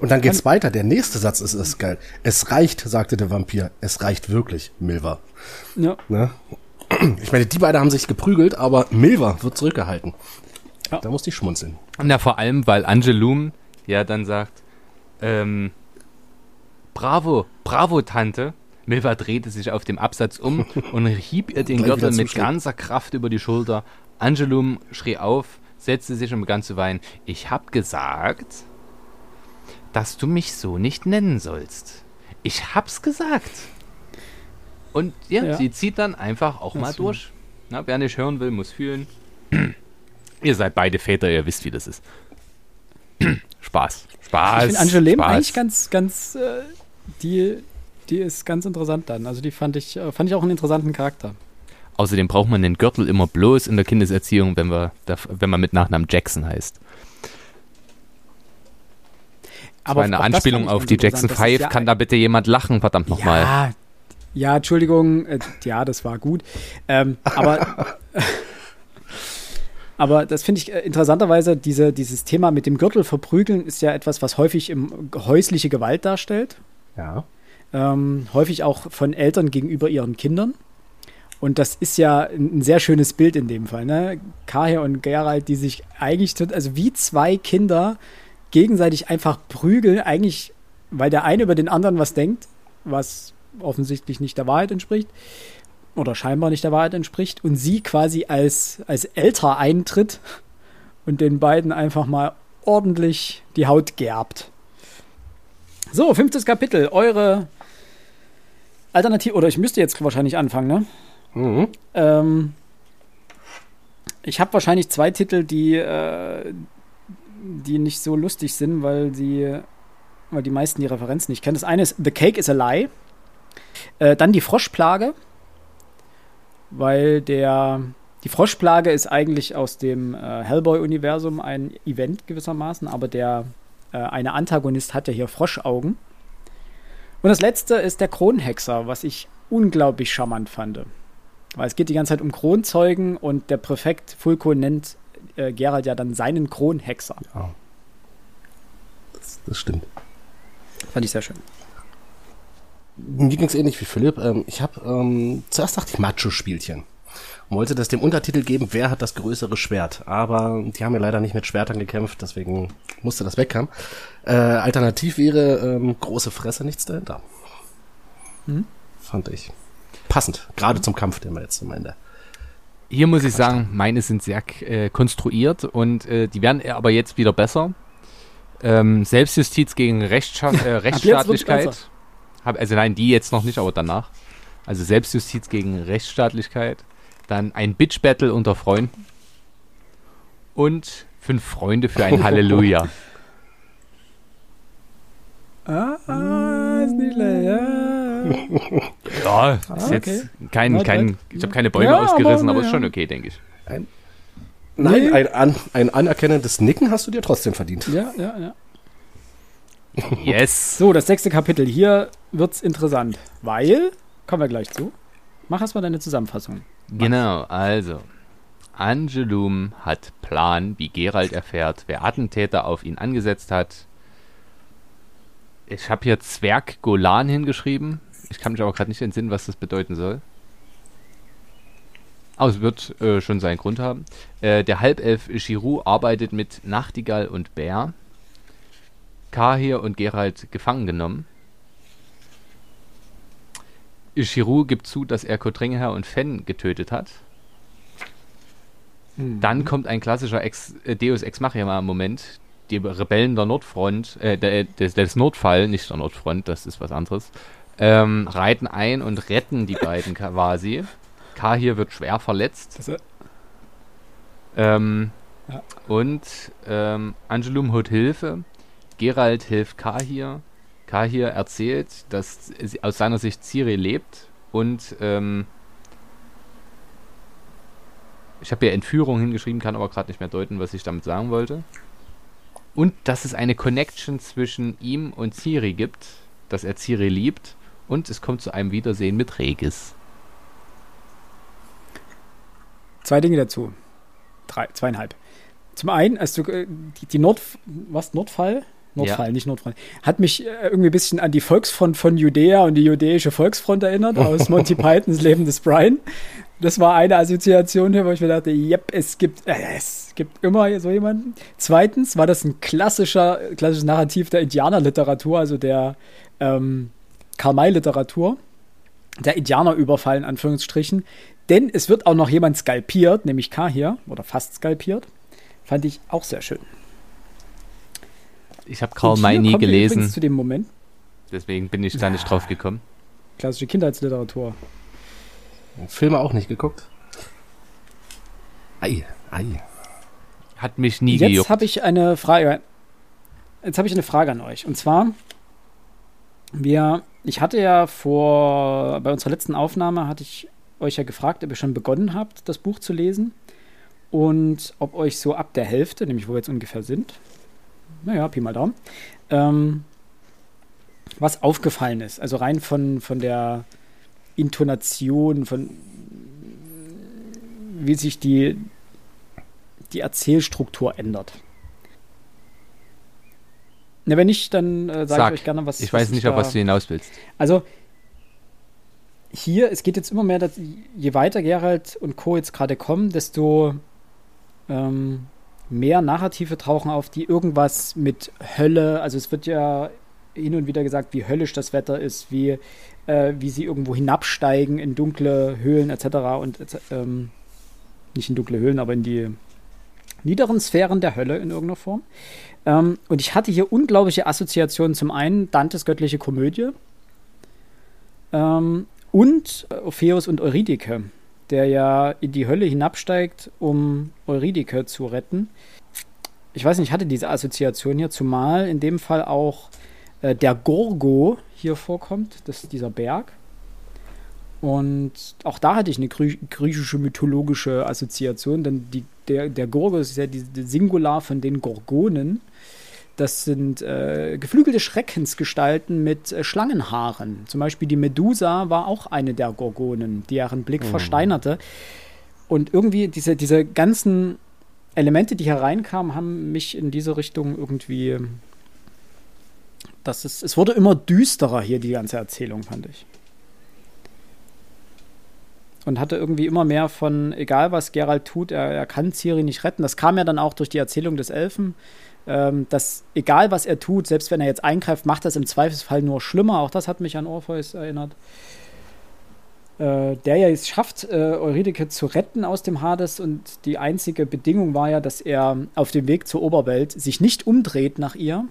Und dann geht's weiter. Der nächste Satz ist, ist geil. Es reicht, sagte der Vampir. Es reicht wirklich, Milva. Ja. Ne? Ich meine, die beiden haben sich geprügelt, aber Milva wird zurückgehalten. Ja. Da muss ich schmunzeln. Na, vor allem, weil Angelum ja dann sagt, ähm, Bravo, bravo, Tante. Milva drehte sich auf dem Absatz um <laughs> und hieb ihr den Gürtel mit zuschlägt. ganzer Kraft über die Schulter. Angelum schrie auf, setzte sich und begann zu weinen. Ich hab gesagt, dass du mich so nicht nennen sollst. Ich hab's gesagt. Und ja, Ja. sie zieht dann einfach auch mal Das- durch. Na, wer nicht hören will, muss fühlen. <clears throat> ihr seid beide Väter, ihr wisst, wie das ist. <clears throat> Spaß. Spaß. Ich finde Angelem Spaß. eigentlich ganz, ganz, äh, die, die ist ganz interessant dann. Also die fand ich, äh, fand ich auch einen interessanten Charakter. Außerdem braucht man den Gürtel immer bloß in der Kindeserziehung, wenn, wir, wenn man mit Nachnamen Jackson heißt. Aber eine Anspielung auf die Jackson interessant. Das ist 5. ja Kann da bitte jemand lachen? Verdammt nochmal. Ja, ja, Entschuldigung, äh, ja, das war gut. Ähm, aber, <laughs> aber das finde ich äh, interessanterweise, diese, dieses Thema mit dem Gürtel verprügeln ist ja etwas, was häufig im häusliche Gewalt darstellt. Ja. Ähm, häufig auch von Eltern gegenüber ihren Kindern. Und das ist ja ein sehr schönes Bild in dem Fall. Ne? Kahir und Gerald, die sich eigentlich, also wie zwei Kinder gegenseitig einfach prügeln, eigentlich, weil der eine über den anderen was denkt, was offensichtlich nicht der Wahrheit entspricht oder scheinbar nicht der Wahrheit entspricht und sie quasi als, als älter eintritt und den beiden einfach mal ordentlich die Haut gerbt. So, fünftes Kapitel, eure Alternative, oder ich müsste jetzt wahrscheinlich anfangen, ne? Mhm. Ähm, ich habe wahrscheinlich zwei Titel, die, äh, die nicht so lustig sind, weil die, weil die meisten die Referenzen nicht kennen. Das eine ist The Cake is a Lie. Äh, dann die Froschplage, weil der die Froschplage ist eigentlich aus dem äh, Hellboy-Universum ein Event gewissermaßen, aber der äh, eine Antagonist hat ja hier Froschaugen. Und das letzte ist der Kronhexer, was ich unglaublich charmant fand. Weil es geht die ganze Zeit um Kronzeugen und der Präfekt Fulko nennt äh, Gerald ja dann seinen Kronhexer. ja. Das, das stimmt. Fand ich sehr schön. Mir ging es ähnlich wie Philipp. Ähm, ich habe ähm, zuerst dachte ich Macho-Spielchen und wollte das dem Untertitel geben, wer hat das größere Schwert. Aber die haben ja leider nicht mit Schwertern gekämpft, deswegen musste das wegkommen. Äh, alternativ wäre ähm, große Fresse, nichts dahinter. Hm? Fand ich passend, gerade zum Kampf, den wir jetzt am Ende. Hier muss ich sagen, meine sind sehr äh, konstruiert und äh, die werden aber jetzt wieder besser. Ähm, Selbstjustiz gegen Rechtscha <laughs> äh, Rechtsstaatlichkeit. Hab, also nein, die jetzt noch nicht, aber danach. Also Selbstjustiz gegen Rechtsstaatlichkeit. Dann ein Bitch-Battle unter Freunden. Und fünf Freunde für ein Halleluja. <laughs> Ah, ist nicht schlecht, ja. ja, ist Ah, jetzt kein, Not kein, bad. ich habe keine Bäume Ja, aber, ausgerissen, aber, ist schon okay, denke ich. Nein, Nee. ein, an, ein anerkennendes Nicken hast du dir trotzdem verdient. Ja, ja, ja. Yes. So, das sechste Kapitel. Hier wird's interessant, weil, kommen wir gleich zu. Mach erstmal deine Zusammenfassung. Genau, also. Angelum hat Plan, wie Gerald erfährt, wer Attentäter auf ihn angesetzt hat. Ich habe hier Zwerg Golan hingeschrieben. Ich kann mich aber gerade nicht entsinnen, was das bedeuten soll. Aber es wird äh, schon seinen Grund haben. Äh, der Halbelf Shiru arbeitet mit Nachtigall und Bär. Kahir und Gerald gefangen genommen. Shiru gibt zu, dass er Kodringherr und Fen getötet hat. Dann kommt ein klassischer Ex, äh, Deus Ex Machina Moment. Die Rebellen der Nordfront, äh, der, des, des Nordfall, nicht der Nordfront, das ist was anderes, ähm, reiten ein und retten die beiden <laughs> quasi. Kahir wird schwer verletzt. Äh, Ähm, Ja. Und ähm, Angelum holt Hilfe. Gerald hilft Kahir. Kahir erzählt, dass aus seiner Sicht Ciri lebt und ähm, ich habe hier Entführung hingeschrieben, kann aber gerade nicht mehr deuten, was ich damit sagen wollte. Und dass es eine Connection zwischen ihm und Ciri gibt, dass er Ciri liebt und es kommt zu einem Wiedersehen mit Regis. Zwei Dinge dazu. Drei, zweieinhalb. Zum einen, also äh, die, die Nord, was, Nordfall? Nordfall, Ja. nicht Nordfall. Hat mich äh, irgendwie ein bisschen an die Volksfront von Judäa und die judäische Volksfront erinnert, aus <laughs> Monty Pythons Leben des Brian. Das war eine Assoziation hier, wo ich mir dachte, yep, es gibt, äh, es gibt immer so jemanden. Zweitens war das ein klassischer, klassisches Narrativ der Indianerliteratur, also der ähm, Karl-May-Literatur. der Indianerüberfall in Anführungsstrichen. Denn es wird auch noch jemand skalpiert, nämlich K hier, oder fast skalpiert. Fand ich auch sehr schön. Ich habe Karl May nie gelesen. zu dem Moment. Deswegen bin ich da nicht drauf gekommen. Klassische Kindheitsliteratur. Filme auch nicht geguckt. Ei, ei. Hat mich nie Jetzt gejuckt. habe ich eine Frage. Jetzt habe ich eine Frage an euch. Und zwar, wir, ich hatte ja vor, bei unserer letzten Aufnahme hatte ich euch ja gefragt, ob ihr schon begonnen habt, das Buch zu lesen. Und ob euch so ab der Hälfte, nämlich wo wir jetzt ungefähr sind, naja, Pi mal Daumen, ähm, was aufgefallen ist. Also rein von, von der Intonation, von wie sich die, die Erzählstruktur ändert. Na, wenn nicht, dann äh, sage Sag. ich euch gerne, was ich weiß was nicht, da, auf was du hinaus willst. Also, hier, es geht jetzt immer mehr, dass, je weiter Gerald und Co. jetzt gerade kommen, desto ähm, mehr Narrative tauchen auf, die irgendwas mit Hölle, also es wird ja hin und wieder gesagt, wie höllisch das Wetter ist, wie, äh, wie sie irgendwo hinabsteigen in dunkle Höhlen etc. und ähm, nicht in dunkle Höhlen, aber in die niederen Sphären der Hölle in irgendeiner Form. Ähm, und ich hatte hier unglaubliche Assoziationen. Zum einen Dantes göttliche Komödie ähm, und Orpheus und Eurydike, der ja in die Hölle hinabsteigt, um Eurydike zu retten. Ich weiß nicht, ich hatte diese Assoziation hier, zumal in dem Fall auch äh, der Gorgo hier vorkommt, das ist dieser Berg. Und auch da hatte ich eine griech griechische mythologische Assoziation, denn die, der, der Gorgos ist ja die, die Singular von den Gorgonen. Das sind äh, geflügelte Schreckensgestalten mit äh, Schlangenhaaren. Zum Beispiel die Medusa war auch eine der Gorgonen, die ihren Blick mhm. versteinerte. Und irgendwie diese, diese ganzen Elemente, die hereinkamen, haben mich in diese Richtung irgendwie. Das ist, es wurde immer düsterer hier, die ganze Erzählung, fand ich und hatte irgendwie immer mehr von, egal was Gerald tut, er, er kann Ciri nicht retten. Das kam ja dann auch durch die Erzählung des Elfen, ähm, dass egal was er tut, selbst wenn er jetzt eingreift, macht das im Zweifelsfall nur schlimmer. Auch das hat mich an Orpheus erinnert. Äh, der ja jetzt schafft, äh, Eurydike zu retten aus dem Hades und die einzige Bedingung war ja, dass er auf dem Weg zur Oberwelt sich nicht umdreht nach ihr,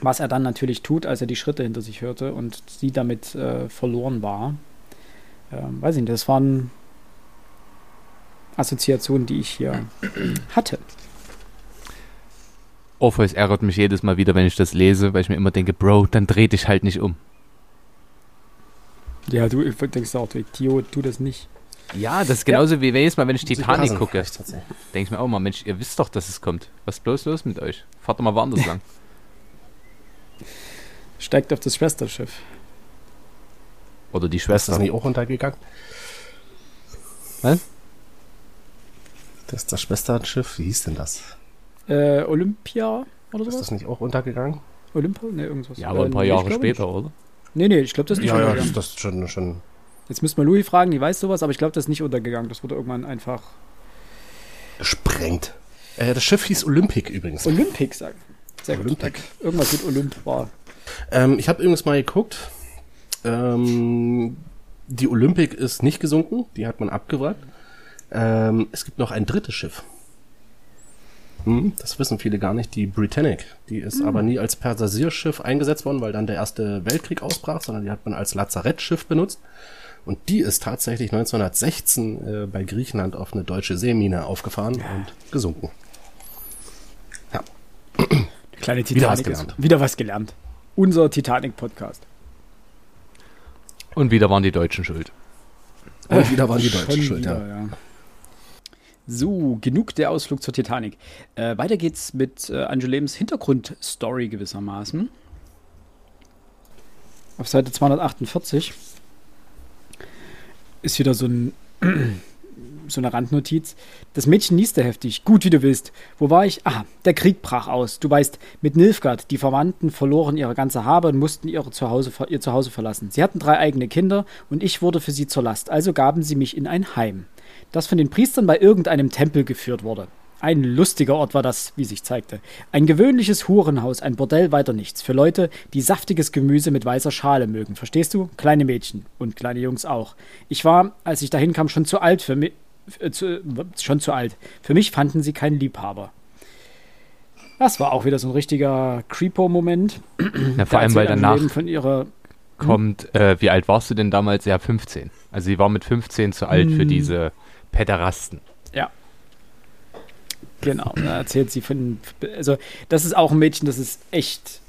was er dann natürlich tut, als er die Schritte hinter sich hörte und sie damit äh, verloren war ähm, weiß ich nicht, das waren Assoziationen, die ich hier hatte. Orpheus ärgert mich jedes Mal wieder, wenn ich das lese, weil ich mir immer denke, Bro, dann dreh dich halt nicht um. Ja, du denkst auch, Tio, tu das nicht. Ja, das ist genauso ja. wie jedes Mal, wenn ich Titanic gucke. Denke ich mir auch mal, Mensch, ihr wisst doch, dass es kommt. Was ist bloß los mit euch? Fahrt doch mal woanders lang. <laughs> Steigt auf das Schwesterschiff. Oder die Schwester. Ist das nicht auch untergegangen? Was? Das ist das Schwesternschiff. Wie hieß denn das? Äh, Olympia oder so? Ist das nicht auch untergegangen? Olympia? Ne, irgendwas. Ja, aber ein paar äh, Jahre später, nicht. oder? Nee, nee, ich glaube, das ist nicht ja, untergegangen. Ja, das ist schon, schon. Jetzt müsste man Louis fragen, die weiß sowas, aber ich glaube, das ist nicht untergegangen. Das wurde irgendwann einfach. Gesprengt. Äh, das Schiff hieß Olympic übrigens. Olympic, sagen. Sehr Olympic. gut. Irgendwas mit Olymp war. Ähm, ich habe übrigens mal geguckt. Ähm, die Olympic ist nicht gesunken, die hat man abgewrackt. Ähm, es gibt noch ein drittes Schiff. Hm, das wissen viele gar nicht, die Britannic. Die ist hm. aber nie als Passagierschiff eingesetzt worden, weil dann der Erste Weltkrieg ausbrach, sondern die hat man als Lazarettschiff benutzt. Und die ist tatsächlich 1916 äh, bei Griechenland auf eine deutsche Seemine aufgefahren ja. und gesunken. Ja. Kleine Titanic. Wieder was gelernt. Wieder was gelernt. Unser Titanic-Podcast. Und wieder waren die Deutschen schuld. Und wieder waren die Deutschen schuld, wieder, ja. ja. So, genug der Ausflug zur Titanic. Äh, weiter geht's mit äh, Angelems Hintergrundstory gewissermaßen. Auf Seite 248 ist wieder so ein <clears throat> so eine Randnotiz. Das Mädchen nieste heftig. Gut, wie du willst. Wo war ich? Ah, der Krieg brach aus. Du weißt, mit Nilfgaard. Die Verwandten verloren ihre ganze Habe und mussten ihre Zuhause, ihr Zuhause verlassen. Sie hatten drei eigene Kinder und ich wurde für sie zur Last. Also gaben sie mich in ein Heim, das von den Priestern bei irgendeinem Tempel geführt wurde. Ein lustiger Ort war das, wie sich zeigte. Ein gewöhnliches Hurenhaus, ein Bordell, weiter nichts. Für Leute, die saftiges Gemüse mit weißer Schale mögen. Verstehst du? Kleine Mädchen und kleine Jungs auch. Ich war, als ich dahin kam, schon zu alt für mich. Äh, zu, schon zu alt. Für mich fanden sie keinen Liebhaber. Das war auch wieder so ein richtiger Creepo-Moment. Ja, vor allem, weil danach von ihrer kommt, äh, wie alt warst du denn damals? Ja, 15. Also sie war mit 15 zu alt für Hm. diese Pederasten. Ja. Genau, da erzählt sie von. Also, das ist auch ein Mädchen, das es echt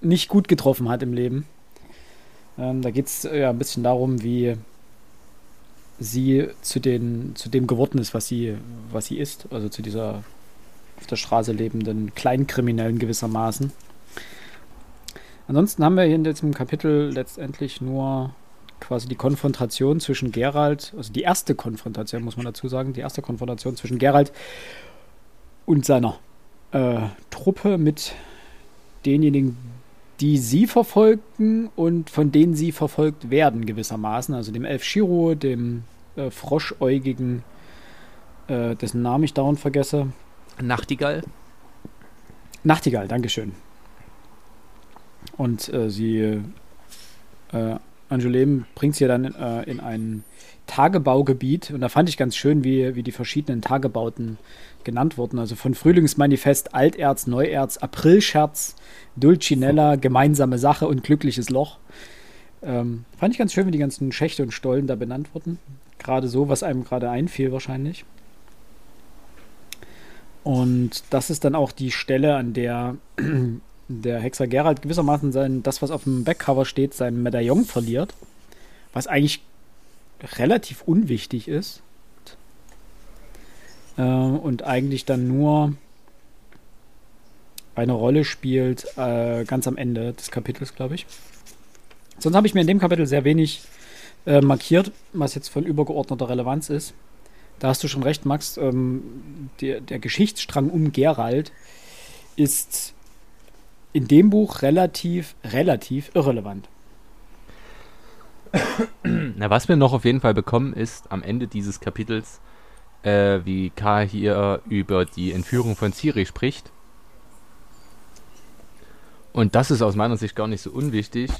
nicht gut getroffen hat im Leben. Ähm, da geht es ja ein bisschen darum, wie sie zu, den, zu dem geworden ist, was sie, was sie ist. Also zu dieser auf der Straße lebenden Kleinkriminellen gewissermaßen. Ansonsten haben wir hier in diesem Kapitel letztendlich nur quasi die Konfrontation zwischen Geralt, also die erste Konfrontation, muss man dazu sagen, die erste Konfrontation zwischen Geralt und seiner äh, Truppe mit denjenigen, die sie verfolgten und von denen sie verfolgt werden, gewissermaßen. Also dem Elf Shiro, dem äh, Froschäugigen, äh, dessen Namen ich dauernd vergesse. Nachtigall? Nachtigall, Dankeschön. Und äh, sie, äh, Angoulême bringt sie dann äh, in ein Tagebaugebiet. Und da fand ich ganz schön, wie, wie die verschiedenen Tagebauten genannt wurden. Also von Frühlingsmanifest, Alterz, Neuerz, Aprilscherz, Dulcinella, gemeinsame Sache und glückliches Loch. Ähm, fand ich ganz schön, wie die ganzen Schächte und Stollen da benannt wurden. Gerade so, was einem gerade einfiel wahrscheinlich. Und das ist dann auch die Stelle, an der der Hexer Geralt gewissermaßen sein, das, was auf dem Backcover steht, sein Medaillon verliert. Was eigentlich relativ unwichtig ist. Äh, und eigentlich dann nur eine Rolle spielt, äh, ganz am Ende des Kapitels, glaube ich. Sonst habe ich mir in dem Kapitel sehr wenig äh, markiert, was jetzt von übergeordneter Relevanz ist. Da hast du schon recht, Max. Ähm, der, der Geschichtsstrang um Geralt ist in dem Buch relativ, relativ irrelevant. Na, was wir noch auf jeden Fall bekommen, ist am Ende dieses Kapitels, äh, wie K. hier über die Entführung von Ciri spricht. Und das ist aus meiner Sicht gar nicht so unwichtig,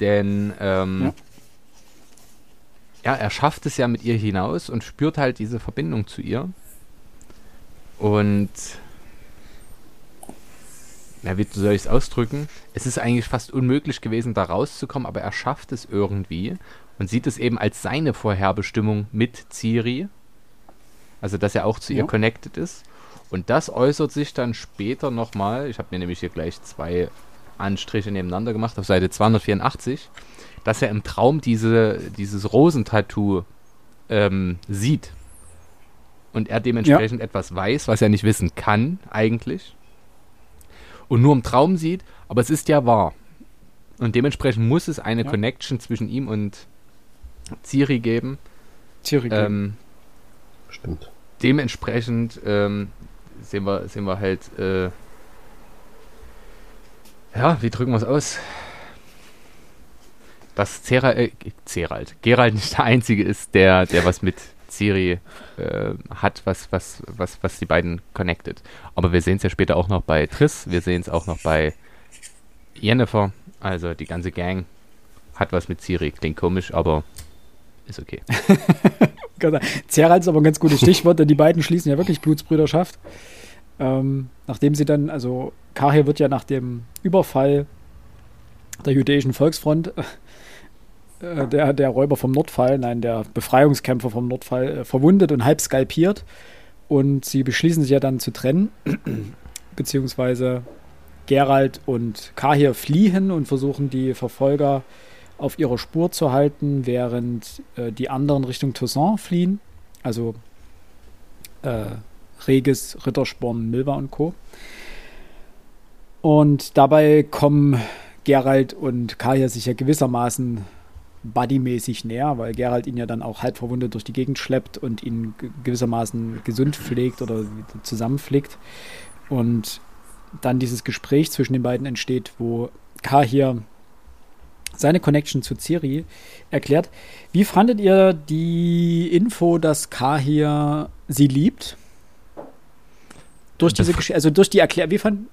denn ähm, ja. ja, er schafft es ja mit ihr hinaus und spürt halt diese Verbindung zu ihr. Und ja, wie soll ich es ausdrücken? Es ist eigentlich fast unmöglich gewesen, da rauszukommen, aber er schafft es irgendwie und sieht es eben als seine Vorherbestimmung mit Ciri. Also, dass er auch zu Ja. ihr connected ist. Und das äußert sich dann später nochmal. Ich habe mir nämlich hier gleich zwei Anstriche nebeneinander gemacht auf Seite 284, dass er im Traum diese, dieses Rosentattoo ähm, sieht. Und er dementsprechend etwas weiß, was er nicht wissen kann, eigentlich und nur im Traum sieht, aber es ist ja wahr. Und dementsprechend muss es eine Ja. Connection zwischen ihm und Ciri geben. Ciri Ähm, Stimmt. dementsprechend ähm, sehen, wir, sehen wir halt, äh, ja, wie drücken wir es aus? Dass Cera, äh, Ceralt, Geralt nicht der Einzige ist, der, der was mit Ciri äh, hat, was, was, was, was die beiden connected. Aber wir sehen es ja später auch noch bei Triss, wir sehen es auch noch bei Jennifer, also die ganze Gang hat was mit Ciri. Klingt komisch, aber ist okay. <laughs> Zeralt ist aber ein ganz gutes Stichwort, denn die beiden schließen ja wirklich Blutsbrüderschaft. Ähm, nachdem sie dann, also Kahir wird ja nach dem Überfall der jüdischen Volksfront, äh, der, der Räuber vom Nordfall, nein, der Befreiungskämpfer vom Nordfall, äh, verwundet und halb skalpiert. Und sie beschließen sich ja dann zu trennen, <clears throat> beziehungsweise Geralt und Kahir fliehen und versuchen die Verfolger auf ihrer Spur zu halten, während äh, die anderen Richtung Toussaint fliehen. Also äh, Regis, Rittersporn, Milva und Co. Und dabei kommen Geralt und Kaya sich ja gewissermaßen buddymäßig näher, weil Geralt ihn ja dann auch halb verwundet durch die Gegend schleppt und ihn ge- gewissermaßen gesund pflegt oder zusammenpflegt. Und dann dieses Gespräch zwischen den beiden entsteht, wo Kahir seine Connection zu Ciri erklärt. Wie fandet ihr die Info, dass Kahir sie liebt? Durch diese Geschichte, also durch die Erklärung, wie fand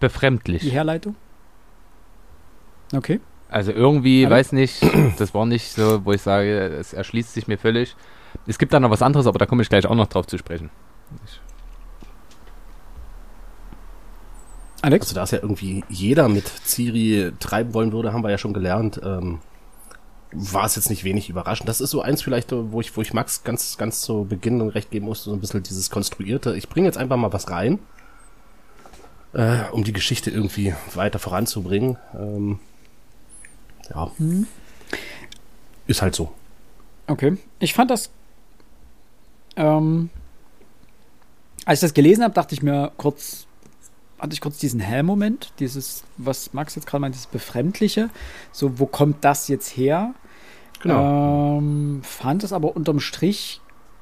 Befremdlich. die Herleitung? Okay. Also irgendwie, Hallo? weiß nicht, das war nicht so, wo ich sage, es erschließt sich mir völlig. Es gibt da noch was anderes, aber da komme ich gleich auch noch drauf zu sprechen. Ich, Alex? Also da es ja irgendwie jeder mit Ciri treiben wollen würde, haben wir ja schon gelernt, ähm, war es jetzt nicht wenig überraschend. Das ist so eins vielleicht, wo ich, wo ich Max ganz, ganz zu Beginn recht geben musste, so ein bisschen dieses Konstruierte. Ich bringe jetzt einfach mal was rein, äh, um die Geschichte irgendwie weiter voranzubringen. Ähm, ja. Ist halt so. Okay. Ich fand das. Ähm, als ich das gelesen habe, dachte ich mir kurz, hatte ich kurz diesen Hell-Moment, dieses, was Max jetzt gerade meint, dieses Befremdliche. So, wo kommt das jetzt her? Genau. Ähm, fand es aber unterm Strich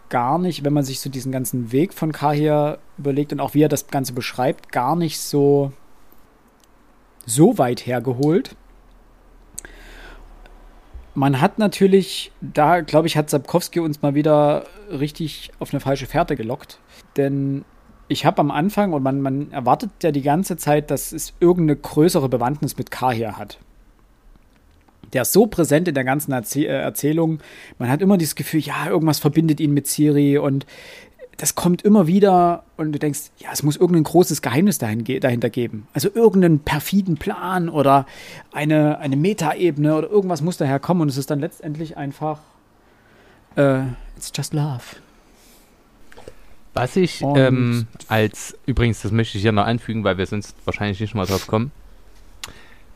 gar nicht, wenn man sich so diesen ganzen Weg von K hier überlegt und auch wie er das Ganze beschreibt, gar nicht so, so weit hergeholt. Man hat natürlich, da glaube ich, hat Sapkowski uns mal wieder richtig auf eine falsche Fährte gelockt. Denn ich habe am Anfang, und man, man erwartet ja die ganze Zeit, dass es irgendeine größere Bewandtnis mit K hier hat. Der ist so präsent in der ganzen Erzäh äh, Erzählung. Man hat immer dieses Gefühl, ja, irgendwas verbindet ihn mit Ciri und das kommt immer wieder und du denkst, ja, es muss irgendein großes Geheimnis dahin, ge- dahinter geben. Also irgendeinen perfiden Plan oder eine, eine Metaebene oder irgendwas muss daher kommen und es ist dann letztendlich einfach äh, It's just love. was ich ähm, als, übrigens, das möchte ich hier noch anfügen, weil wir sonst wahrscheinlich nicht mal drauf kommen.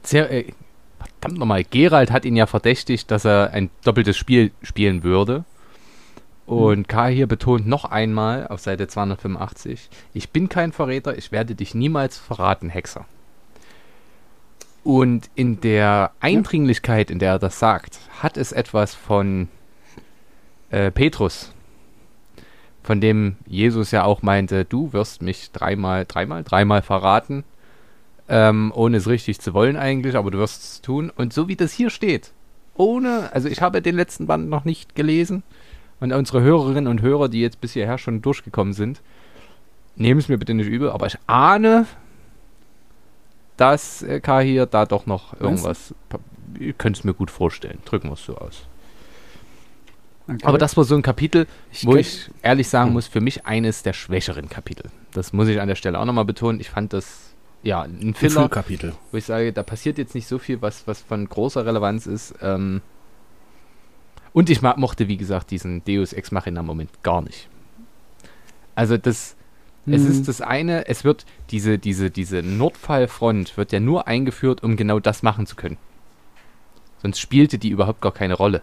Sehr, äh, verdammt nochmal, Gerald hat ihn ja verdächtigt, dass er ein doppeltes Spiel spielen würde. Und K. hier betont noch einmal auf Seite 285, ich bin kein Verräter, ich werde dich niemals verraten, Hexer. Und in der Eindringlichkeit, in der er das sagt, hat es etwas von äh, Petrus, von dem Jesus ja auch meinte, du wirst mich dreimal, dreimal, dreimal verraten, ähm, ohne es richtig zu wollen eigentlich, aber du wirst es tun. Und so wie das hier steht, ohne, also ich habe den letzten Band noch nicht gelesen und unsere Hörerinnen und Hörer, die jetzt bis hierher schon durchgekommen sind, nehmen es mir bitte nicht übel, aber ich ahne, dass äh, K hier da doch noch irgendwas, ihr könnt es mir gut vorstellen, drücken wir es so aus. Okay. Aber das war so ein Kapitel, Ich wo ich ehrlich sagen muss, für mich eines der schwächeren Kapitel. Das muss ich an der Stelle auch nochmal betonen. Ich fand das, ja, ein Ein Filler, Füllkapitel. wo ich sage, da passiert jetzt nicht so viel, was, was von großer Relevanz ist. Ähm und ich mochte, wie gesagt, diesen Deus Ex Machina-Moment gar nicht. Also das, es Mhm. ist das eine, es wird, diese, diese, diese Nordfallfront wird ja nur eingeführt, um genau das machen zu können. Sonst spielte die überhaupt gar keine Rolle.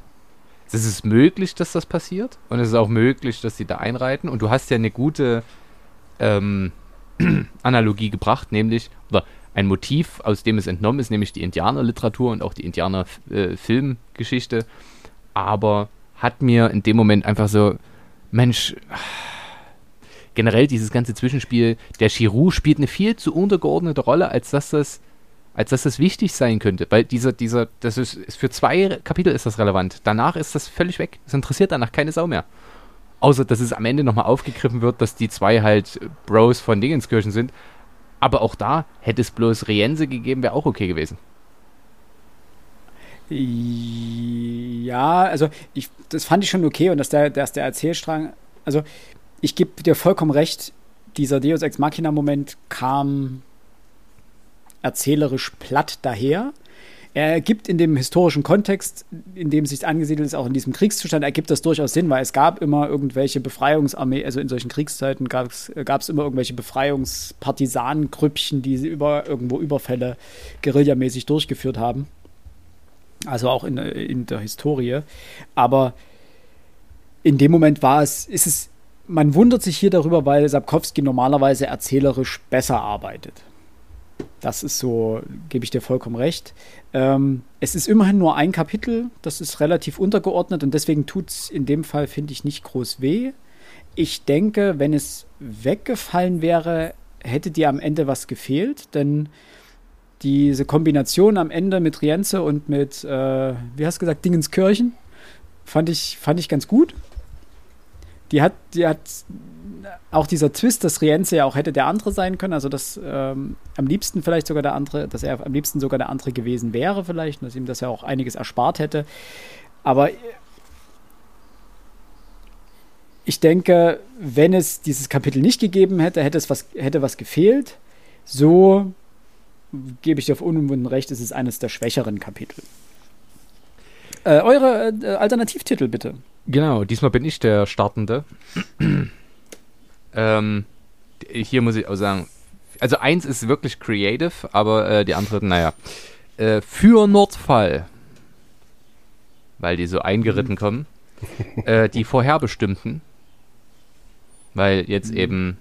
Es ist möglich, dass das passiert und es ist auch möglich, dass sie da einreiten und du hast ja eine gute ähm, <clears throat> Analogie gebracht, nämlich, oder ein Motiv, aus dem es entnommen ist, nämlich die Indianerliteratur und auch die Indianer-Filmgeschichte, aber hat mir in dem Moment einfach so, Mensch, generell dieses ganze Zwischenspiel, der Chiru spielt eine viel zu untergeordnete Rolle, als dass das, als dass das wichtig sein könnte. Weil dieser, dieser, das ist, ist für zwei Kapitel ist das relevant. Danach ist das völlig weg. Es interessiert danach keine Sau mehr. Außer, dass es am Ende nochmal aufgegriffen wird, dass die zwei halt Bros von Dingenskirchen sind. Aber auch da hätte es bloß Riense gegeben, wäre auch okay gewesen. Ja, also ich, das fand ich schon okay und dass der, dass der Erzählstrang, also ich gebe dir vollkommen recht, dieser Deus Ex Machina Moment kam erzählerisch platt daher. Er gibt in dem historischen Kontext, in dem sich angesiedelt ist, auch in diesem Kriegszustand, ergibt das durchaus Sinn, weil es gab immer irgendwelche Befreiungsarmee, also in solchen Kriegszeiten gab es immer irgendwelche Befreiungspartisanengrüppchen, die sie über irgendwo Überfälle guerillamäßig durchgeführt haben. Also auch in, in der Historie. Aber in dem Moment war es, ist es, man wundert sich hier darüber, weil Sapkowski normalerweise erzählerisch besser arbeitet. Das ist so, gebe ich dir vollkommen recht. Ähm, es ist immerhin nur ein Kapitel, das ist relativ untergeordnet und deswegen tut es in dem Fall, finde ich, nicht groß weh. Ich denke, wenn es weggefallen wäre, hätte dir am Ende was gefehlt, denn diese Kombination am Ende mit Rienze und mit, äh, wie hast du gesagt, Dingenskirchen, fand ich, fand ich ganz gut. Die hat, die hat auch dieser Twist, dass Rienze ja auch hätte der andere sein können, also dass ähm, am liebsten vielleicht sogar der andere, dass er am liebsten sogar der andere gewesen wäre vielleicht, und dass ihm das ja auch einiges erspart hätte. Aber ich denke, wenn es dieses Kapitel nicht gegeben hätte, hätte es was, hätte was gefehlt. So gebe ich dir auf unumwunden recht, es ist eines der schwächeren Kapitel. Äh, eure äh, Alternativtitel bitte. Genau, diesmal bin ich der Startende. ähm, hier muss ich auch sagen, also eins ist wirklich creative, aber äh, die andere, naja. Äh, für Nordfall, weil die so eingeritten mhm. kommen. <laughs> Äh, die vorherbestimmten, weil jetzt mhm. eben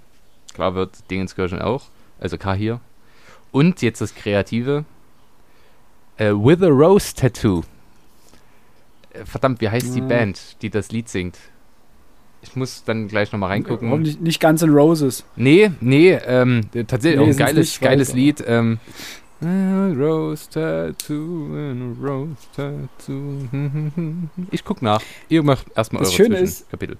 klar wird, Dingenskirchen auch, also K hier. Und jetzt das Kreative, äh, With a Rose Tattoo. Äh, verdammt, wie heißt ja. die Band, die das Lied singt? Ich muss dann gleich nochmal reingucken. Warum nicht, nicht Guns N' Roses? Nee, nee, ähm, tatsächlich nee, auch ein geiles, geiles Lied. Ähm, Rose Tattoo, Rose Tattoo. Ich guck nach. Ihr macht erstmal eure Schöne ist, Kapitel.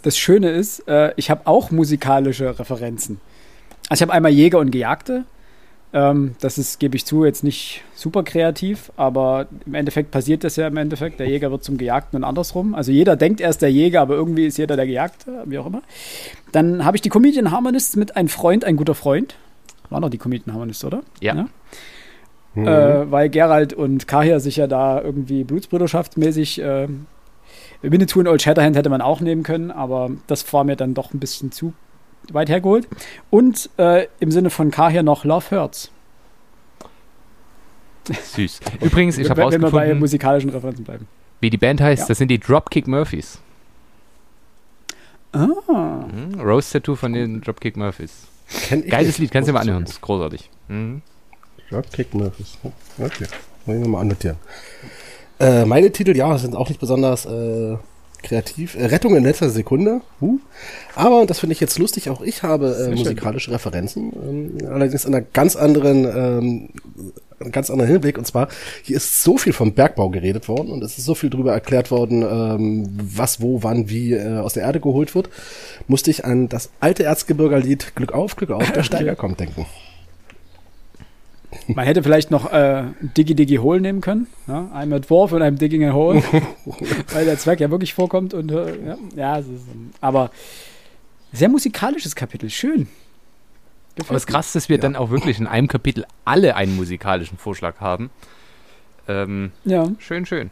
Das Schöne ist, äh, ich habe auch musikalische Referenzen. Also ich habe einmal Jäger und Gejagte. Ähm, das ist, gebe ich zu, jetzt nicht super kreativ, aber im Endeffekt passiert das ja im Endeffekt. Der Jäger wird zum Gejagten und andersrum. Also jeder denkt, er ist der Jäger, aber irgendwie ist jeder der Gejagte, wie auch immer. Dann habe ich die Comedian Harmonists mit Ein Freund, ein guter Freund. War noch die Comedian Harmonists, oder? Ja. ja? Mhm. Äh, weil Gerald und Kahir sich ja da irgendwie blutsbrüderschaftsmäßig äh, Winnetou und Old Shatterhand hätte man auch nehmen können, aber das war mir dann doch ein bisschen zu weit hergeholt. Und äh, im Sinne von K hier noch Love Hurts. Süß. Übrigens, ich habe rausgefunden... Wenn wir bei musikalischen Referenzen bleiben. Wie die Band heißt, ja. das sind die Dropkick Murphys. Ah. Mhm, Rose Tattoo von den Dropkick Murphys. Geiles Lied, kannst du dir mal anhören, das ist großartig. Mhm. Dropkick Murphys. Okay, wollen wir mal annotieren. Äh, meine Titel, ja, sind auch nicht besonders äh, kreativ. Äh, Rettung in letzter Sekunde. Uh. Aber, das finde ich jetzt lustig, auch ich habe äh, musikalische Referenzen. Ähm, allerdings in einer ganz anderen, ähm, einen ganz anderen Hinblick. Und zwar, hier ist so viel vom Bergbau geredet worden und es ist so viel darüber erklärt worden, ähm, was, wo, wann, wie äh, aus der Erde geholt wird. Musste ich an das alte Erzgebirgerlied Glück auf, Glück auf, der <laughs> Steiger kommt denken. Man hätte vielleicht noch äh, Diggy Diggy Hole nehmen können. Ja? Einem Entwurf und einem Digging a Hole. <laughs> weil der Zwerg ja wirklich vorkommt. Und, äh, ja, ja ist, aber sehr musikalisches Kapitel. Schön. Gefällt aber das Krasse ist, dass wir ja. dann auch wirklich in einem Kapitel alle einen musikalischen Vorschlag haben. Ähm, ja. Schön, schön.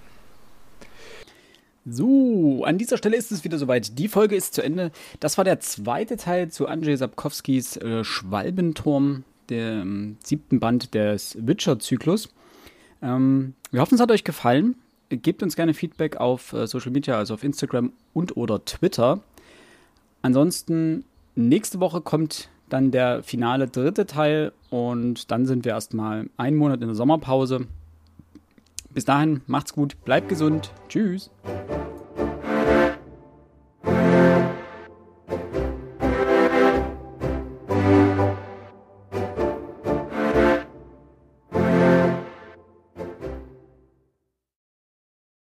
So, an dieser Stelle ist es wieder soweit. Die Folge ist zu Ende. Das war der zweite Teil zu Andrzej Sapkowskis äh, Schwalbenturm dem siebten Band des Witcher-Zyklus. Ähm, wir hoffen, es hat euch gefallen. Gebt uns gerne Feedback auf äh, Social Media, also auf Instagram und oder Twitter. Ansonsten, nächste Woche kommt dann der finale dritte Teil und dann sind wir erstmal einen Monat in der Sommerpause. Bis dahin, macht's gut, bleibt gesund. Tschüss.